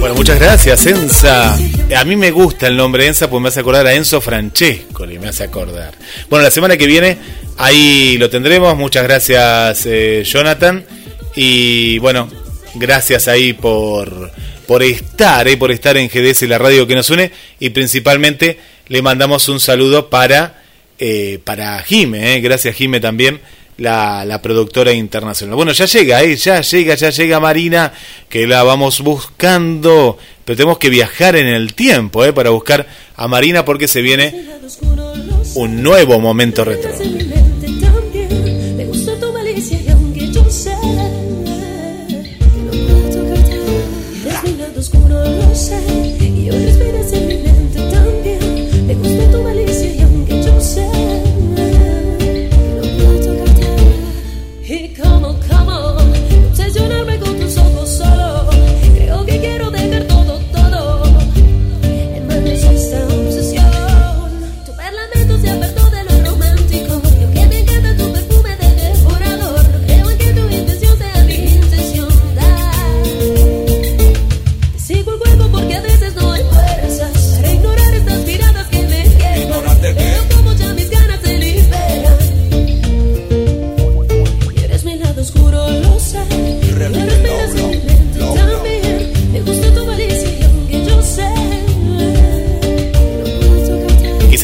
Bueno, muchas gracias, Enza. A mí me gusta el nombre Enza porque me hace acordar a Enzo Francesco, me hace acordar. Bueno, la semana que viene ahí lo tendremos. Muchas gracias, eh, Jonathan. Y bueno, gracias ahí por, por estar, eh, por estar en GDS, la radio que nos une. Y principalmente le mandamos un saludo para, eh, para Jime, eh. gracias Jime también la, la, productora internacional. Bueno, ya llega, ¿eh? ya llega, ya llega Marina, que la vamos buscando, pero tenemos que viajar en el tiempo ¿eh? para buscar a Marina porque se viene un nuevo momento retro.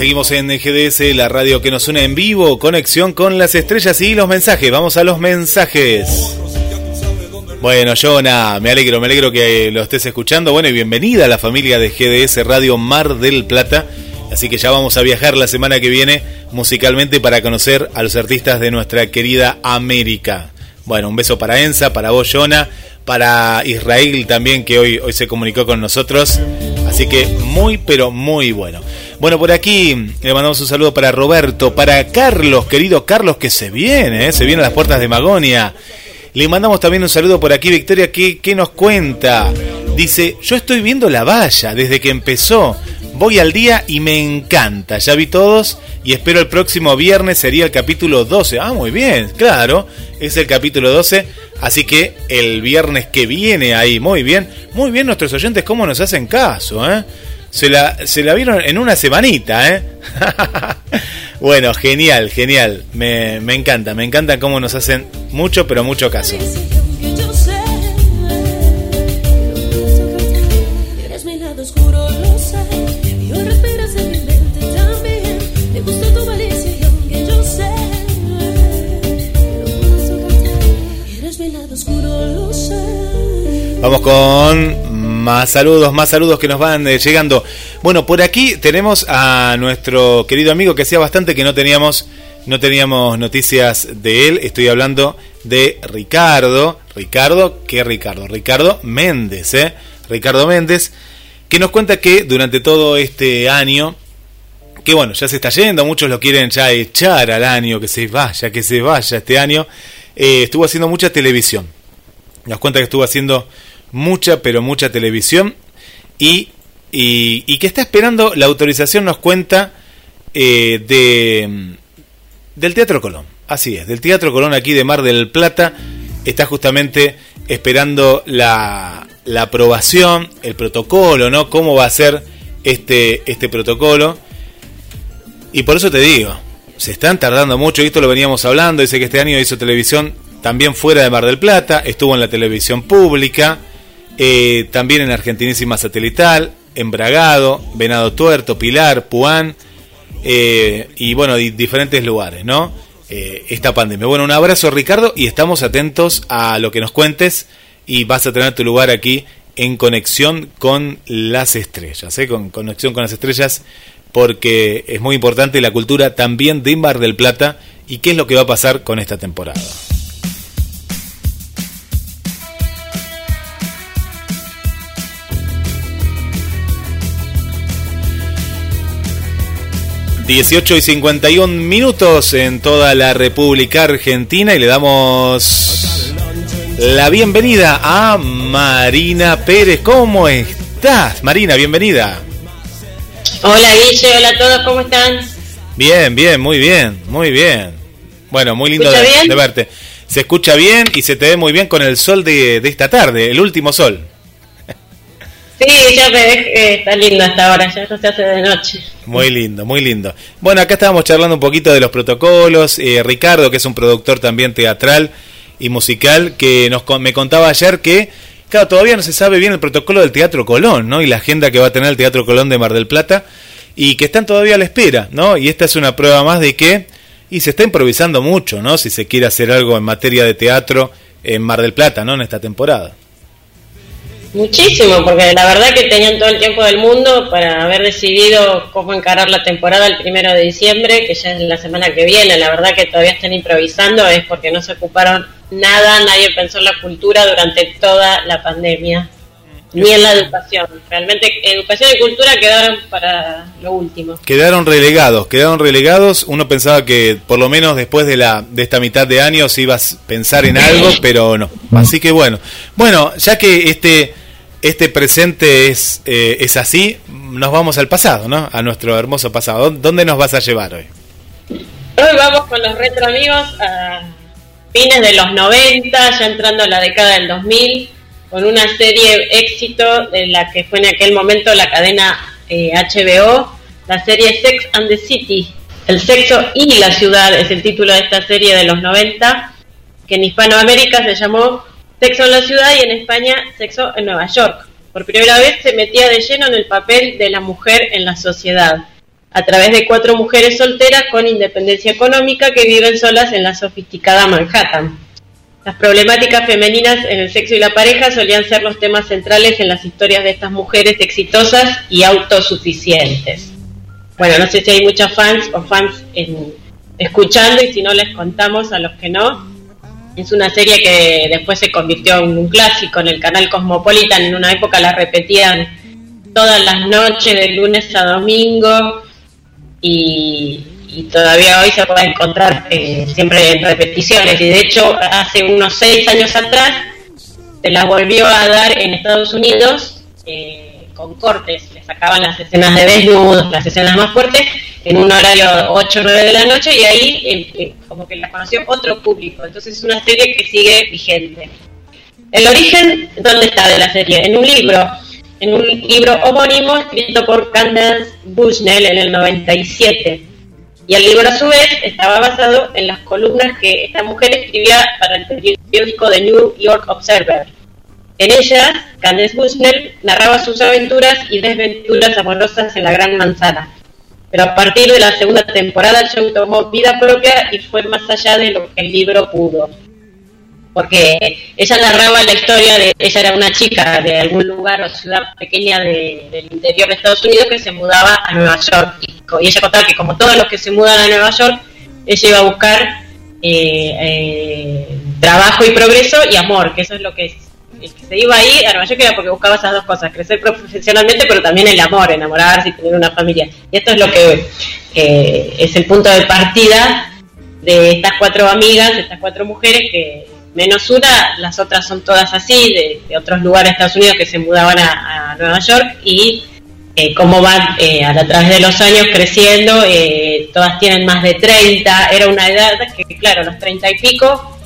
Seguimos en GDS, la radio que nos une en vivo, conexión con las estrellas y los mensajes. Vamos a los mensajes. Bueno, Jonah, me alegro, me alegro que lo estés escuchando. Bueno, y bienvenida a la familia de GDS Radio Mar del Plata. Así que ya vamos a viajar la semana que viene musicalmente para conocer a los artistas de nuestra querida América. Bueno, un beso para Ensa, para vos, Jonah, para Israel también, que hoy, hoy se comunicó con nosotros. Así que muy, pero muy bueno. Bueno, por aquí le mandamos un saludo para Roberto, para Carlos, querido Carlos, que se viene, ¿eh? se viene a las puertas de Magonia. Le mandamos también un saludo por aquí, Victoria, que, que nos cuenta. Dice, yo estoy viendo la valla desde que empezó. Voy al día y me encanta. Ya vi todos y espero el próximo viernes sería el capítulo 12. Ah, muy bien, claro. Es el capítulo 12. Así que el viernes que viene ahí, muy bien. Muy bien nuestros oyentes, cómo nos hacen caso, ¿eh? Se la, se la vieron en una semanita, ¿eh? bueno, genial, genial. Me, me encanta, me encanta cómo nos hacen mucho, pero mucho caso. Vamos con más saludos, más saludos que nos van eh, llegando. Bueno, por aquí tenemos a nuestro querido amigo que hacía bastante que no teníamos no teníamos noticias de él. Estoy hablando de Ricardo. Ricardo, ¿qué Ricardo? Ricardo Méndez, ¿eh? Ricardo Méndez, que nos cuenta que durante todo este año, que bueno, ya se está yendo, muchos lo quieren ya echar al año, que se vaya, que se vaya este año, eh, estuvo haciendo mucha televisión. Nos cuenta que estuvo haciendo mucha, pero mucha televisión y, y, que está esperando la autorización, nos cuenta, eh, de, del Teatro Colón. Así es, del Teatro Colón aquí de Mar del Plata. Está justamente esperando la, la aprobación, el protocolo, ¿no? Cómo va a ser este, este protocolo. Y por eso te digo, se están tardando mucho, y esto lo veníamos hablando, dice que este año hizo televisión también fuera de Mar del Plata, estuvo en la televisión pública, eh, también en Argentinísima Satelital, en Bragado, Venado Tuerto, Pilar, Puán, eh, y bueno, di- diferentes lugares, ¿no? Eh, esta pandemia. Bueno, un abrazo Ricardo y estamos atentos a lo que nos cuentes y vas a tener tu lugar aquí en conexión con las estrellas, ¿eh? con conexión con las estrellas, porque es muy importante la cultura también de Mar del Plata y qué es lo que va a pasar con esta temporada. ...18 y 51 minutos en toda la República Argentina... ...y le damos... ...la bienvenida a Marina Pérez... ¿Cómo estás? Marina, bienvenida. Hola Guille, hola a todos, ¿cómo están? Bien, bien, muy bien, muy bien. Bueno, muy lindo de, verte. Se escucha bien y se te ve muy bien con el sol de, de esta tarde, el último sol. Sí, ya me que está lindo hasta ahora, ya no se hace de noche. Muy lindo, muy lindo. Bueno, acá estábamos charlando un poquito de los protocolos. eh, Ricardo, que es un productor también teatral y musical, que nos me contaba ayer que, claro, todavía no se sabe bien el protocolo del Teatro Colón, ¿no? Y la agenda que va a tener el Teatro Colón de Mar del Plata, y que están todavía a la espera, ¿no? Y esta es una prueba más de que, y se está improvisando mucho, ¿no? Si se quiere hacer algo en materia de teatro en Mar del Plata, ¿no? En esta temporada. Muchísimo, porque la verdad que tenían todo el tiempo del mundo para haber decidido cómo encarar la temporada el primero de diciembre, que ya es la semana que viene. La verdad que todavía están improvisando, es porque no se ocuparon nada, nadie pensó en la cultura durante toda la pandemia, ni en la educación. Realmente educación y cultura quedaron para lo último. Quedaron relegados, quedaron relegados. Uno pensaba que por lo menos después de la de esta mitad de años ibas a pensar en algo, pero no. Así que bueno, bueno, ya que este este presente es eh, es así, nos vamos al pasado, ¿no? A nuestro hermoso pasado. ¿Dónde nos vas a llevar hoy? Hoy vamos con los retro amigos a fines de los 90, ya entrando a la década del 2000, con una serie éxito de la que fue en aquel momento la cadena eh, HBO, la serie Sex and the City. El sexo y la ciudad es el título de esta serie de los 90, que en Hispanoamérica se llamó Sexo en la ciudad y en España Sexo en Nueva York. Por primera vez se metía de lleno en el papel de la mujer en la sociedad a través de cuatro mujeres solteras con independencia económica que viven solas en la sofisticada Manhattan. Las problemáticas femeninas en el sexo y la pareja solían ser los temas centrales en las historias de estas mujeres exitosas y autosuficientes. Bueno, no sé si hay muchas fans o fans en- escuchando y si no les contamos a los que no. Es una serie que después se convirtió en un clásico en el canal Cosmopolitan. En una época la repetían todas las noches, de lunes a domingo. Y, y todavía hoy se puede encontrar eh, siempre en repeticiones. Y de hecho, hace unos seis años atrás se la volvió a dar en Estados Unidos eh, con cortes. Le sacaban las escenas de desnudos, las escenas más fuertes, en un horario 8 o 9 de la noche y ahí eh, eh, como que la conoció otro público. Entonces es una serie que sigue vigente. El origen, ¿dónde está de la serie? En un libro, en un libro homónimo escrito por Candace Bushnell en el 97. Y el libro a su vez estaba basado en las columnas que esta mujer escribía para el periódico The New York Observer. En ellas, Candace Bushnell narraba sus aventuras y desventuras amorosas en la Gran Manzana. Pero a partir de la segunda temporada el show tomó vida propia y fue más allá de lo que el libro pudo. Porque ella narraba la historia de ella era una chica de algún lugar o ciudad pequeña de- del interior de Estados Unidos que se mudaba a Nueva York. Y, ella contaba que como todos los que se mudan a Nueva York ella iba a buscar eh, eh, trabajo y progreso y amor que eso es lo que el que se iba ahí a Nueva York era porque buscaba esas dos cosas crecer profesionalmente pero también el amor enamorarse y tener una familia. Y esto es lo que es el punto de partida de estas cuatro amigas, estas cuatro mujeres que menos una, las otras son todas así, de, de otros lugares de Estados Unidos que se mudaban a, a Nueva York y eh, cómo van eh, a través de los años creciendo, eh, todas tienen más de 30, era una edad que claro, los 30 y pico,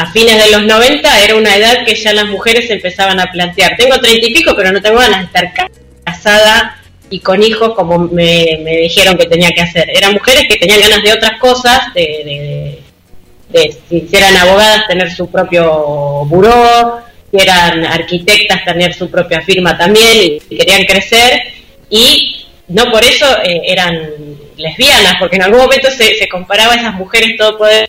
a fines de los 90 era una edad que ya las mujeres empezaban a plantear, tengo 30 y pico pero no tengo ganas de estar ca- casada y con hijos como me, me dijeron que tenía que hacer. Eran mujeres que tenían ganas de otras cosas, de, de, de si eran abogadas tener su propio buró, si eran arquitectas tener su propia firma también y querían crecer y no por eso eh, eran lesbianas, porque en algún momento se, se comparaba a esas mujeres todopoderosas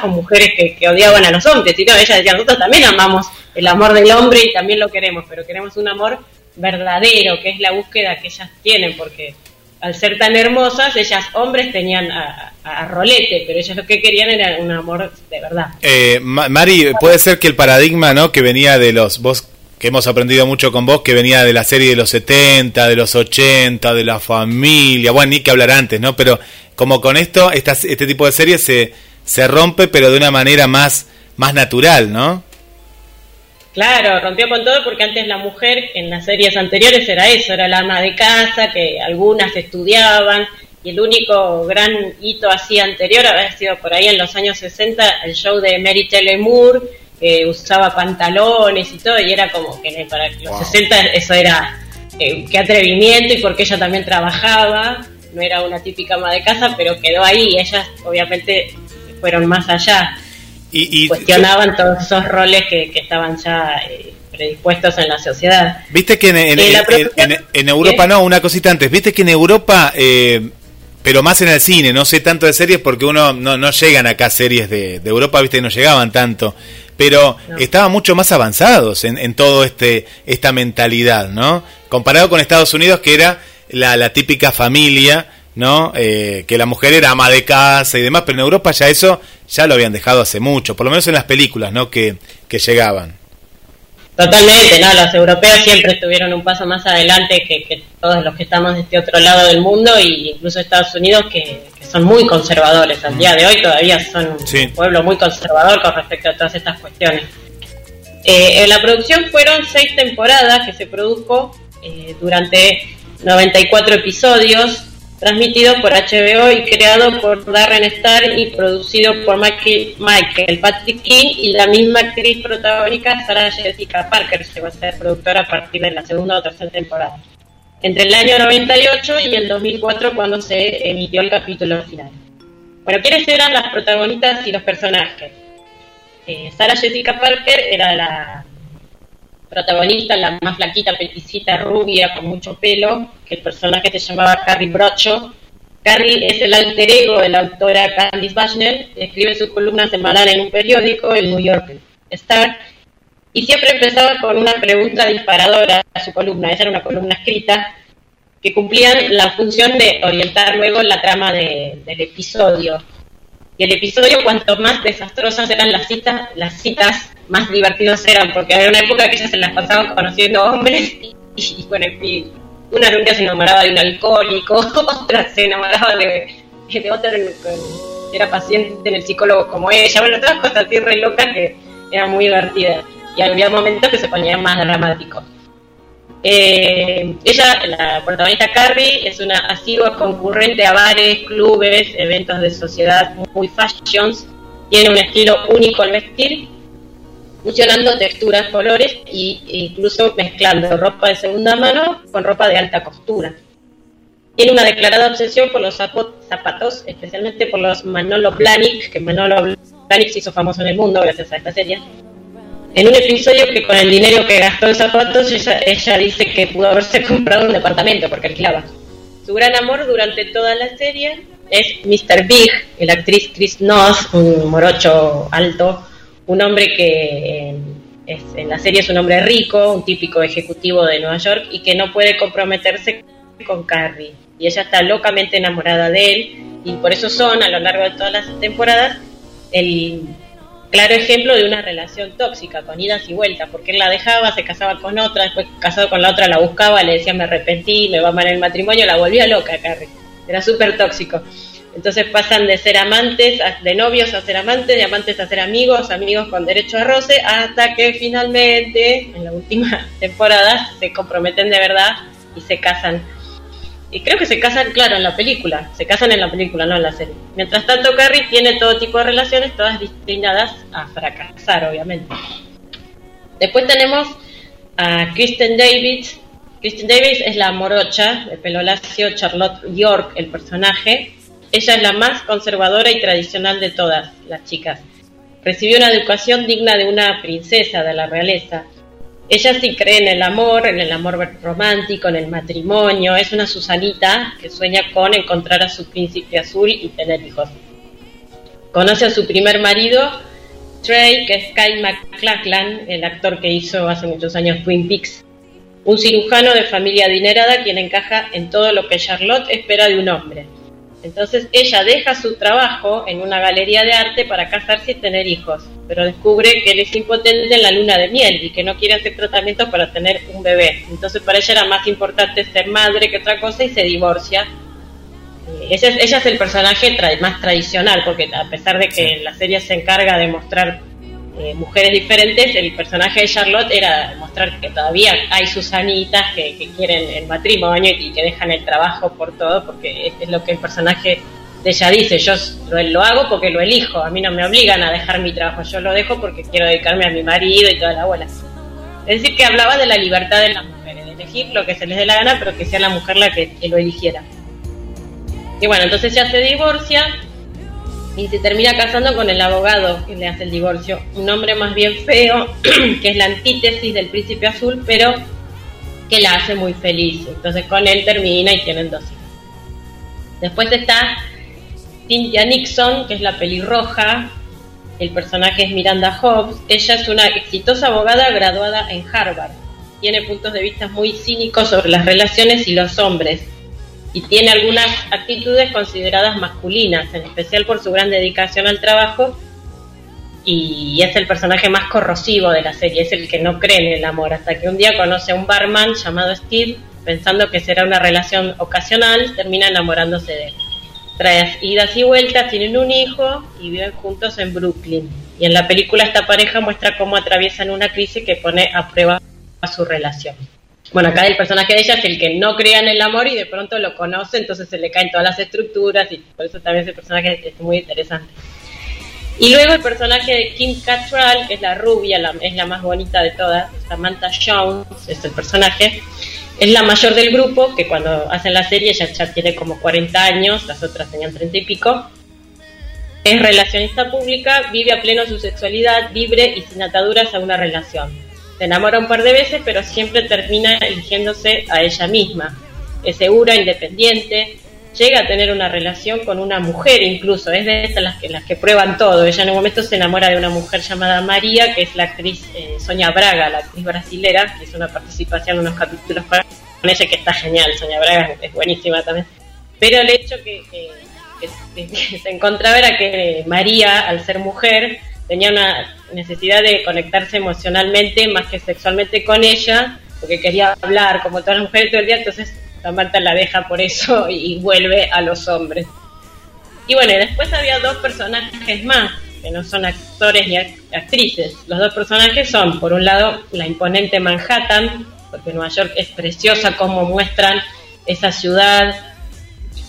con mujeres que, odiaban a los hombres, y no, ellas decían, nosotros también amamos el amor del hombre y también lo queremos, pero queremos un amor verdadero, que es la búsqueda que ellas tienen, porque al ser tan hermosas, ellas hombres tenían a, a- rolete, pero ellas lo que querían era un amor de verdad. Eh, Ma- Mari, puede ser que el paradigma, ¿no? Que venía de los vos que hemos aprendido mucho con vos, que venía de la serie de los 70, de los 80, de la familia, bueno, ni que hablar antes, ¿no? Pero como con esto, estas, este tipo de series se, se rompe, pero de una manera más, más natural, ¿no? Claro, rompió con todo porque antes la mujer en las series anteriores era eso, era la ama de casa, que algunas estudiaban, y el único gran hito así anterior había sido por ahí en los años 60 el show de Mary Tyler Moore, que usaba pantalones y todo, y era como que para los 60 eso era eh, qué atrevimiento y porque ella también trabajaba, no era una típica ama de casa, pero quedó ahí, ellas obviamente fueron más allá Y, y cuestionaban todos esos roles que, que estaban ya eh, predispuestos en la sociedad. Viste que en, Eh, Europa, ¿Qué? no, una cosita antes, viste que en Europa, eh, pero más en el cine, no sé tanto de series porque uno no, no llegan acá series de, de Europa, viste que no llegaban tanto, pero No. estaban mucho más avanzados en, en todo este esta mentalidad, ¿no? Comparado con Estados Unidos que era la, la típica familia, ¿no? Eh, que la mujer era ama de casa y demás, pero en Europa ya eso ya lo habían dejado hace mucho, por lo menos en las películas, ¿no? Que, que llegaban. Totalmente, ¿no? Los europeos siempre estuvieron un paso más adelante que, que todos los que estamos de este otro lado del mundo e incluso Estados Unidos que, que son muy conservadores. Al día de hoy todavía son Sí. un pueblo muy conservador con respecto a todas estas cuestiones. Eh, en la producción fueron seis temporadas que se produjo eh, durante 94 episodios, transmitido por HBO y creado por Darren Star y producido por Michael, Patrick King y la misma actriz protagónica Sarah Jessica Parker llegó a ser productora a partir de la segunda o tercera temporada. Entre el año 98 y el 2004 cuando se emitió el capítulo final. Bueno, ¿quiénes eran las protagonistas y los personajes? Eh, Sarah Jessica Parker era la protagonista, la más flaquita, peticita, rubia, con mucho pelo, que el personaje se llamaba Carrie Brocho, Carrie es el alter ego de la autora Candice Bushnell, escribe su columna semanal en un periódico, el New York Star, y siempre empezaba con una pregunta disparadora a su columna. Esa era una columna escrita que cumplía la función de orientar luego la trama de- del episodio. El episodio, cuanto más desastrosas eran las citas, las citas más divertidos eran, porque había una época que ella se las pasaba conociendo hombres y, bueno, y una rubia se enamoraba de un alcohólico, otra se enamoraba de, de que era paciente en el psicólogo como ella, bueno, todas cosas así re locas que eran muy divertidas. Y había momentos que se ponían más dramáticos. Eh, ella, la protagonista Carrie, es una asidua concurrente a bares, clubes, eventos de sociedad muy fashions. Tiene un estilo único al vestir, fusionando texturas, colores e incluso mezclando ropa de segunda mano con ropa de alta costura. Tiene una declarada obsesión por los zapatos, especialmente por los Manolo Blahnik, que Manolo Blahnik se hizo famoso en el mundo gracias a esta serie. En un episodio que con el dinero que gastó en zapatos, ella, ella dice que pudo haberse comprado un departamento porque alquilaba. Su gran amor durante toda la serie es Mr. Big, el actriz Chris Noth, un morocho alto, un hombre que eh, es- en la serie es un hombre rico, un típico ejecutivo de Nueva York y que no puede comprometerse con Carrie. Y ella está locamente enamorada de él y por eso son a lo largo de todas las temporadas el claro ejemplo de una relación tóxica, con idas y vueltas, porque él la dejaba, se casaba con otra, después casado con la otra la buscaba, le decía me arrepentí, me va mal el matrimonio, la volvía loca Carrie. Era súper tóxico. Entonces pasan de ser amantes, a- de novios a ser amantes, de amantes a ser amigos, amigos con derecho a roce, hasta que finalmente, en la última temporada, se comprometen de verdad y se casan. Y creo que se casan, claro, en la película. Se casan en la película, no en la serie. Mientras tanto, Carrie tiene todo tipo de relaciones, todas destinadas a fracasar, obviamente. Después tenemos a Kristen Davis. Kristen Davis es la morocha, de pelo lacio, Charlotte York, el personaje. Ella es la más conservadora y tradicional de todas las chicas. Recibió una educación digna de una princesa de la realeza. Ella sí cree en el amor, en el amor romántico, en el matrimonio. Es una Susanita que sueña con encontrar a su príncipe azul y tener hijos. Conoce a su primer marido, Trey, que es Kyle MacLachlan, el actor que hizo hace muchos años Twin Peaks. Un cirujano de familia adinerada quien encaja en todo lo que Charlotte espera de un hombre. Entonces ella deja su trabajo en una galería de arte para casarse y tener hijos, pero descubre que él es impotente en la luna de miel y que no quiere hacer tratamientos para tener un bebé. Entonces para ella era más importante ser madre que otra cosa y se divorcia. Eh, Ella es, ella es el personaje tra- más tradicional, porque a pesar de que la serie se encarga de mostrar eh, mujeres diferentes, el personaje de Charlotte era mostrar que todavía hay Susanitas que, que quieren el matrimonio y que dejan el trabajo por todo, porque es, lo que el personaje de ella dice, yo lo, lo hago porque lo elijo, a mí no me obligan a dejar mi trabajo, yo lo dejo porque quiero dedicarme a mi marido y toda la bola. Es decir, que hablaba de la libertad de las mujeres, de elegir lo que se les dé la gana, pero que sea la mujer la que, que lo eligiera. Y bueno, entonces ya se divorcia y se termina casando con el abogado que le hace el divorcio. Un hombre más bien feo, que es la antítesis del príncipe azul, pero que la hace muy feliz. Entonces con él termina y tienen dos hijos. Después está Cynthia Nixon, que es la pelirroja. El personaje es Miranda Hobbs. Ella es una exitosa abogada graduada en Harvard. Tiene puntos de vista muy cínicos sobre las relaciones y los hombres y tiene algunas actitudes consideradas masculinas, en especial por su gran dedicación al trabajo y es el personaje más corrosivo de la serie, es el que no cree en el amor, hasta que un día conoce a un barman llamado Steve, pensando que será una relación ocasional, termina enamorándose de él. Tras idas y vueltas tienen un hijo y viven juntos en Brooklyn. Y en la película esta pareja muestra cómo atraviesan una crisis que pone a prueba su relación. Bueno, acá el personaje de ella es el que no crea en el amor y de pronto lo conoce, entonces se le caen todas las estructuras y por eso también ese personaje es muy interesante. Y luego el personaje de Kim Cattrall, que es la rubia, la- es la más bonita de todas, Samantha Jones es el personaje, es la mayor del grupo, que cuando hacen la serie ella ya tiene como 40 años, las otras tenían 30 y pico. Es relacionista pública, vive a pleno su sexualidad, libre y sin ataduras a una relación. Se enamora un par de veces, pero siempre termina eligiéndose a ella misma. Es segura, independiente, llega a tener una relación con una mujer incluso, es de estas las que, las que prueban todo. Ella en un momento se enamora de una mujer llamada María, que es la actriz eh, Sonia Braga, la actriz brasilera, que hizo una participación en unos capítulos para con ella que está genial, Sonia Braga es buenísima también. Pero el hecho que- que- que se encontraba era que María, al ser mujer, tenía una necesidad de conectarse emocionalmente más que sexualmente con ella, porque quería hablar como todas las mujeres todo el día, entonces Samantha la deja por eso y vuelve a los hombres. Y bueno, después había dos personajes más, que no son actores ni act- actrices. Los dos personajes son, por un lado, la imponente Manhattan, porque Nueva York es preciosa, cómo muestran esa ciudad,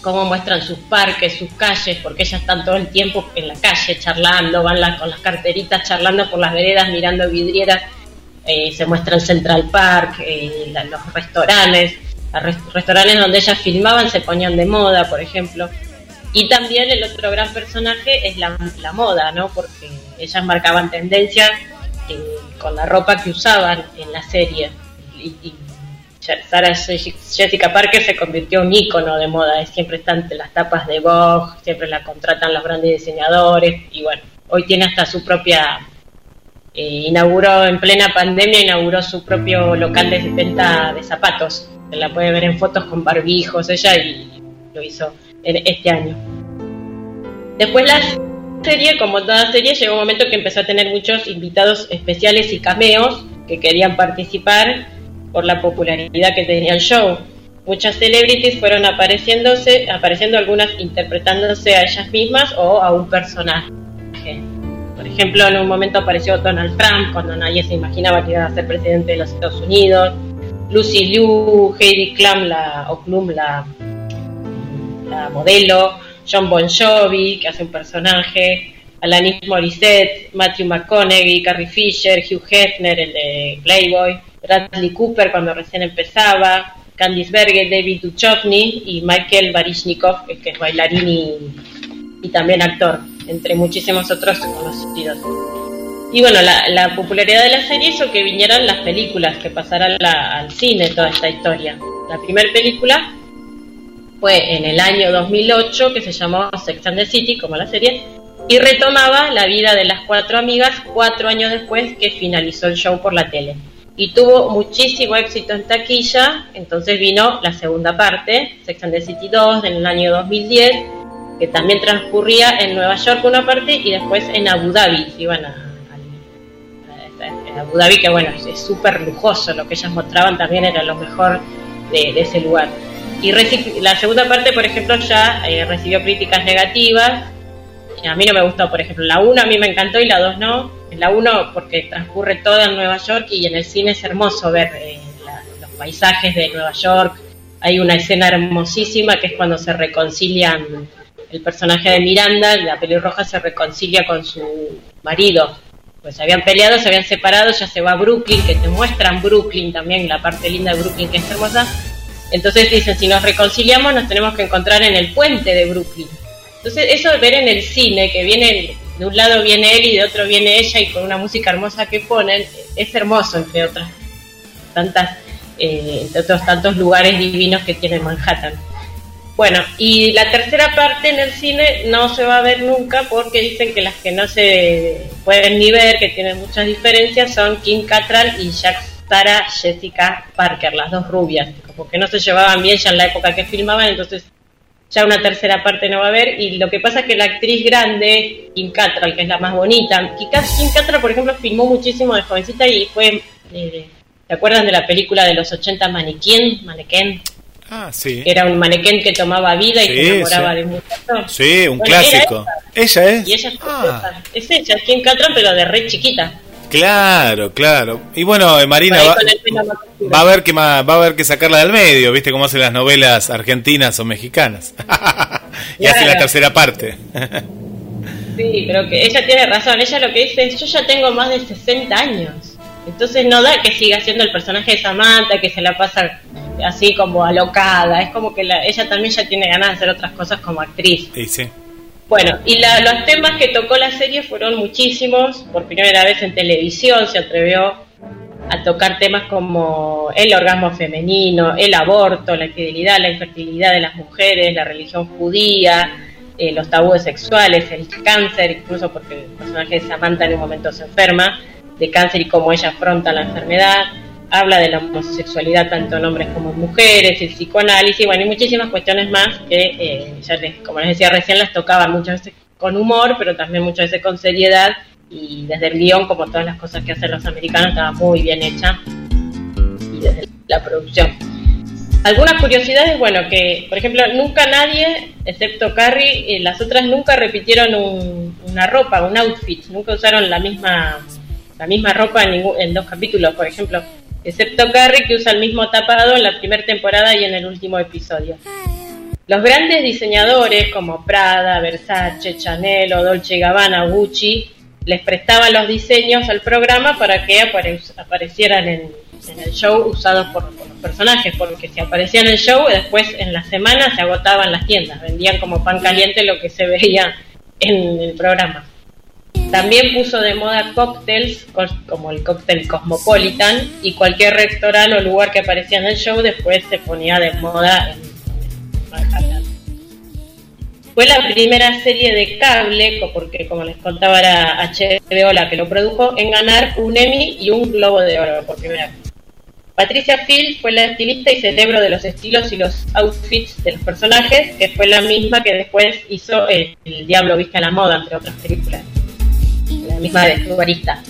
cómo muestran sus parques, sus calles, porque ellas están todo el tiempo en la calle charlando, van la- con las carteritas charlando por las veredas, mirando vidrieras, eh, se muestra el Central Park, eh, los restaurantes, los res- restaurantes donde ellas filmaban se ponían de moda, por ejemplo. Y también el otro gran personaje es la, la moda, ¿no? Porque ellas marcaban tendencia eh, con la ropa que usaban en la serie. Y, y Sarah Jessica Parker se convirtió en un ícono de moda, siempre está ante las tapas de Vogue, siempre la contratan los grandes diseñadores y bueno, hoy tiene hasta su propia, eh, inauguró en plena pandemia, inauguró su propio local de venta de zapatos, se la puede ver en fotos con barbijos ella y lo hizo en este año. Después la serie, como toda serie, llegó un momento que empezó a tener muchos invitados especiales y cameos que querían participar por la popularidad que tenía el show. Muchas celebrities fueron apareciéndose, apareciendo algunas interpretándose a ellas mismas o a un personaje. Por ejemplo, en un momento apareció Donald Trump cuando nadie se imaginaba que iba a ser presidente de los Estados Unidos. Lucy Liu, Heidi Klum, la, o Klum, la, la modelo, John Bon Jovi, que hace un personaje, Alanis Morissette, Matthew McConaughey, Carrie Fisher, Hugh Hefner, el de Playboy, Bradley Cooper cuando recién empezaba, Candice Berger, David Duchovny y Michael Baryshnikov, que es bailarín y, también actor, entre muchísimos otros conocidos. Y bueno, la, la popularidad de la serie hizo que vinieran las películas, que pasara la- al cine toda esta historia. La primera película fue en el año 2008, que se llamó Sex and the City, como la serie, y retomaba la vida de las cuatro amigas cuatro años después que finalizó el show por la tele. Y tuvo muchísimo éxito en taquilla, entonces vino la segunda parte, Sex and City 2, en el año 2010, que también transcurría en Nueva York una parte y después en Abu Dhabi, se iban a, a Abu Dhabi, que bueno, es- súper lujoso, lo que ellas mostraban también era lo mejor de, ese lugar. Y la segunda parte, por ejemplo, ya eh, recibió críticas negativas. A mí no me gustó, por ejemplo, la 1 a mí me encantó y la 2 no. La 1 porque transcurre toda en Nueva York y en el cine es hermoso ver eh, la- los paisajes de Nueva York. Hay una escena hermosísima que es cuando se reconcilian el personaje de Miranda, la pelirroja se reconcilia con su marido. Pues se habían peleado, se habían separado, ya se va a Brooklyn, que te muestran Brooklyn también, la parte linda de Brooklyn que es hermosa. Entonces dicen, si nos reconciliamos nos tenemos que encontrar en el puente de Brooklyn. Entonces eso de ver en el cine, que viene, de un lado viene él y de otro viene ella y con una música hermosa que ponen, es hermoso entre otras tantas, eh, entre otros tantos lugares divinos que tiene Manhattan. Bueno, y la tercera parte en el cine no se va a ver nunca porque dicen que las que no se pueden ni ver, que tienen muchas diferencias, son Kim Cattrall y Jack Sarah Jessica Parker, las dos rubias, como que no se llevaban bien ya en la época que filmaban, entonces ya una tercera parte no va a haber. Y lo que pasa es que la actriz grande, Kim Cattrall, que es la más bonita, Kim Cat- Kim Cattrall, por ejemplo, filmó muchísimo de jovencita y fue. eh, ¿Se acuerdan de la película de los 80 Maniquín? Manequén. Ah, sí. Era un manequén que tomaba vida y Sí, se enamoraba sí. de un muchacho. Sí, un Bueno, clásico. ¿Ella es? Y ella es, Ah. es ella, es Kim Cattrall, pero de re chiquita. Claro, claro. Y bueno, eh, Marina va, a haber que ma- va a haber que sacarla del medio, ¿viste cómo hacen las novelas argentinas o mexicanas? y hacen la Claro. tercera parte. Sí, pero que ella tiene razón. Ella lo que dice es, yo ya tengo más de 60 años. Entonces no da que siga siendo el personaje de Samantha, que se la pasa así como alocada. Es como que la- ella también ya tiene ganas de hacer otras cosas como actriz. y sí. Bueno, y la- los temas que tocó la serie fueron muchísimos. Por primera vez en televisión se atrevió a tocar temas como el orgasmo femenino, el aborto, la infidelidad, la infertilidad de las mujeres, la religión judía, eh, los tabúes sexuales, el cáncer, incluso porque el personaje de Samantha en un momento se enferma de cáncer y cómo ella afronta la enfermedad. Habla de la homosexualidad tanto en hombres como en mujeres, el psicoanálisis, bueno, y muchísimas cuestiones más que, eh, ya les- como les decía recién, las tocaba muchas veces con humor, pero también muchas veces con seriedad y desde el guion, como todas las cosas que hacen los americanos, estaba muy bien hecha y desde la producción. Algunas curiosidades, bueno, que por ejemplo nunca nadie, excepto Carrie, eh, las otras nunca repitieron un- una ropa, un outfit, nunca usaron la misma la misma ropa en, ningún- en dos capítulos, por ejemplo, excepto Carrie que usa el mismo tapado en la primera temporada y en el último episodio. Los grandes diseñadores como Prada, Versace, Chanel o Dolce Gabbana, Gucci, les prestaban los diseños al programa para que apare- aparecieran en, el show usados por, por los personajes, porque si aparecía en el show, después en la semana se agotaban las tiendas, vendían como pan caliente lo que se veía en el programa. También puso de moda cócteles co- como el cóctel Cosmopolitan y cualquier restaurante o lugar que aparecía en el show después se ponía de moda en. Fue la primera serie de cable, porque como les contaba era HBO la que lo produjo, en ganar un Emmy y un Globo de Oro por primera vez. Patricia Field fue la estilista y cerebro de los estilos y los outfits de los personajes, que fue la misma que después hizo El, El Diablo Viste a la Moda, entre otras películas. La misma vestuarista.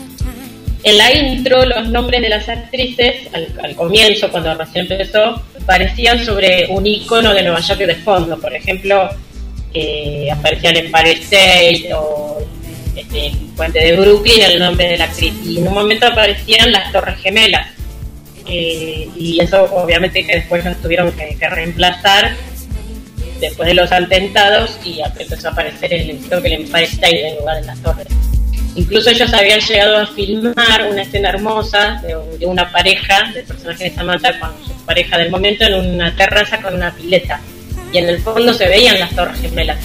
En la intro, los nombres de las actrices, al, al comienzo, cuando recién empezó, parecían sobre un icono de Nueva York de fondo. Por ejemplo, eh, aparecían en Empire State o este, el puente de Brooklyn el nombre de la actriz. Y en un momento aparecían las Torres Gemelas. Eh, y eso obviamente que después las tuvieron que, que reemplazar después de los atentados y empezó a aparecer el, creo que el Empire State en lugar de las torres. Incluso ellos habían llegado a filmar una escena hermosa de, una pareja, del personaje de Samantha con su pareja del momento en una terraza con una pileta. Y en el fondo se veían las torres gemelas.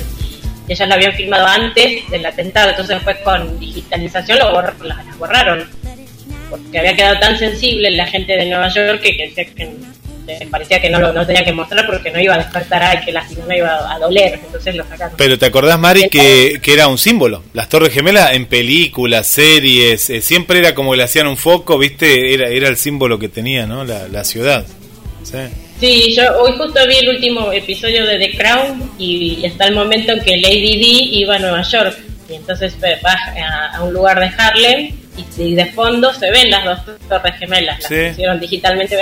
Ellas la habían filmado antes del atentado, entonces después con digitalización lo borr- las borraron. Porque había quedado tan sensible la gente de Nueva York que, que, que que parecía que no lo no tenía que mostrar porque no iba a despertar ay, que la no iba a doler, entonces lo sacaron. Pero te acordás, Mari, que, que era un símbolo. Las Torres Gemelas en películas, series, eh, siempre era como que le hacían un foco, ¿viste? Era, era el símbolo que tenía, ¿no? La, la ciudad. Sí. Sí, yo hoy justo vi el último episodio de The Crown y está el momento en que Lady D iba a Nueva York y entonces eh, va a, a un lugar de Harlem y, de fondo se ven las dos torres gemelas, las Sí. pusieron digitalmente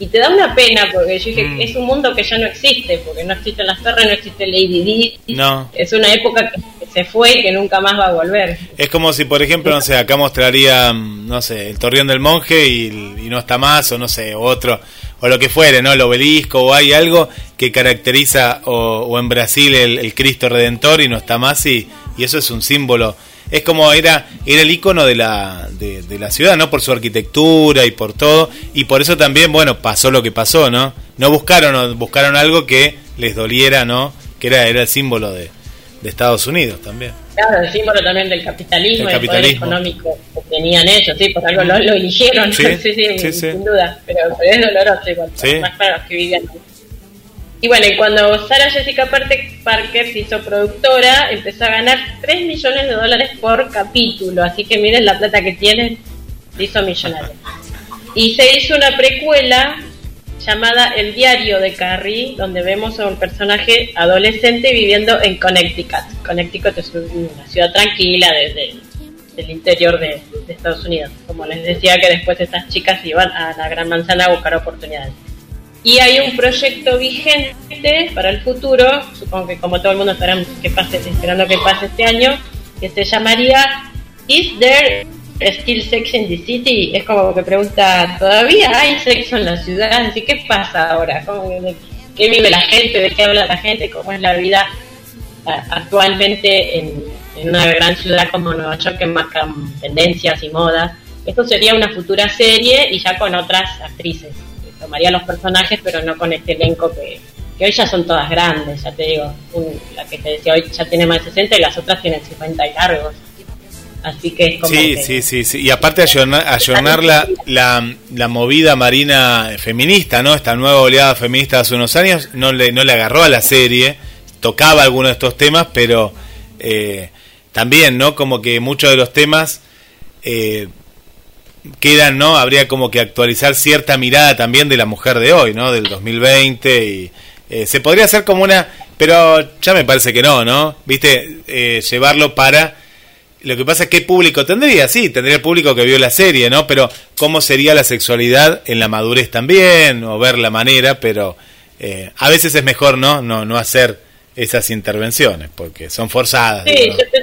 y te da una pena porque yo dije Mm. es un mundo que ya no existe porque no existen las torres, no existe Lady D, No. es una época que se fue y que nunca más va a volver. Es como si, por ejemplo, no sé, acá mostraría, mm, no sé, el Torreón del Monje y, y no está más, o no sé, otro, o lo que fuere, ¿no? El obelisco, o hay algo que caracteriza, o, o en Brasil el, el Cristo Redentor y no está más, y, y eso es un símbolo. Es como era, era el icono de la, de, de la ciudad, ¿no? Por su arquitectura y por todo, y por eso también, bueno, pasó lo que pasó, ¿no? No buscaron, buscaron algo que les doliera, ¿no? Que era, era el símbolo de, de Estados Unidos también. Claro, el símbolo también del capitalismo y el poder económico que tenían ellos, sí, por algo lo, lo eligieron, Sí, sí, sí, sí, sí. sin duda, pero, pero es doloroso igual, más para los que vivían. Y bueno, cuando Sarah Jessica Parker se hizo productora, empezó a ganar 3 millones de dólares por capítulo, así que miren la plata que tiene, se hizo millonaria. Y se hizo una precuela llamada El diario de Carrie, donde vemos a un personaje adolescente viviendo en Connecticut. Connecticut es una ciudad tranquila desde del interior de Estados Unidos. Como les decía que después estas chicas iban a la Gran Manzana a buscar oportunidades. Y hay un proyecto vigente para el futuro, supongo que como todo el mundo estarán que pase, esperando que pase este año, que se llamaría Is There Still Sex in the City? Es como que pregunta, ¿todavía hay sexo en la ciudad? Así, ¿Qué pasa ahora? ¿Cómo, de ¿Qué vive la gente? ¿De qué habla la gente? ¿Cómo es la vida a- actualmente en, en una gran ciudad como Nueva York que marcan tendencias y modas? Esto sería una futura serie y ya con otras actrices tomaría los personajes, pero no con este elenco que, que hoy ya son todas grandes, ya te digo, un- la que te decía hoy ya tiene más de 60 y las otras tienen 50 y largos. Así que es como Sí, que- sí, sí, sí. Y aparte ayornar, ayornar la, la, la movida marina feminista, ¿no? Esta nueva oleada feminista hace unos años no le, no le agarró a la serie, tocaba algunos de estos temas, pero eh, también, ¿no? Como que muchos de los temas eh, quedan, ¿no? Habría como que actualizar cierta mirada también de la mujer de hoy, ¿no? Del 2020 y eh, se podría hacer como una, pero ya me parece que no, ¿no? Viste, Eh, llevarlo para lo que pasa es que público tendría, sí, tendría el público que vio la serie, ¿no? Pero cómo sería la sexualidad en la madurez también, o ver la manera, pero eh, a veces es mejor, ¿no? No, no hacer esas intervenciones, porque son forzadas. Sí, yo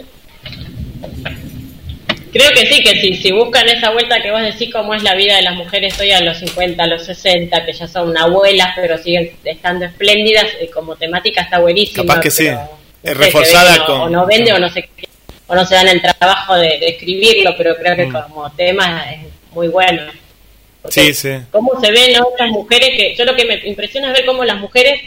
creo que sí, que si, si buscan esa vuelta que vos decís cómo es la vida de las mujeres hoy a los 50, a los 60, que ya son abuelas, pero siguen estando espléndidas, como temática está buenísima. Capaz que sí. pero, Es no reforzada se que con- O no vende o no qué, o no se dan el trabajo de, de escribirlo, pero creo que Mm. como tema es muy bueno. Sí, Porque sí. cómo se ven estas mujeres que yo lo que me impresiona es ver cómo las mujeres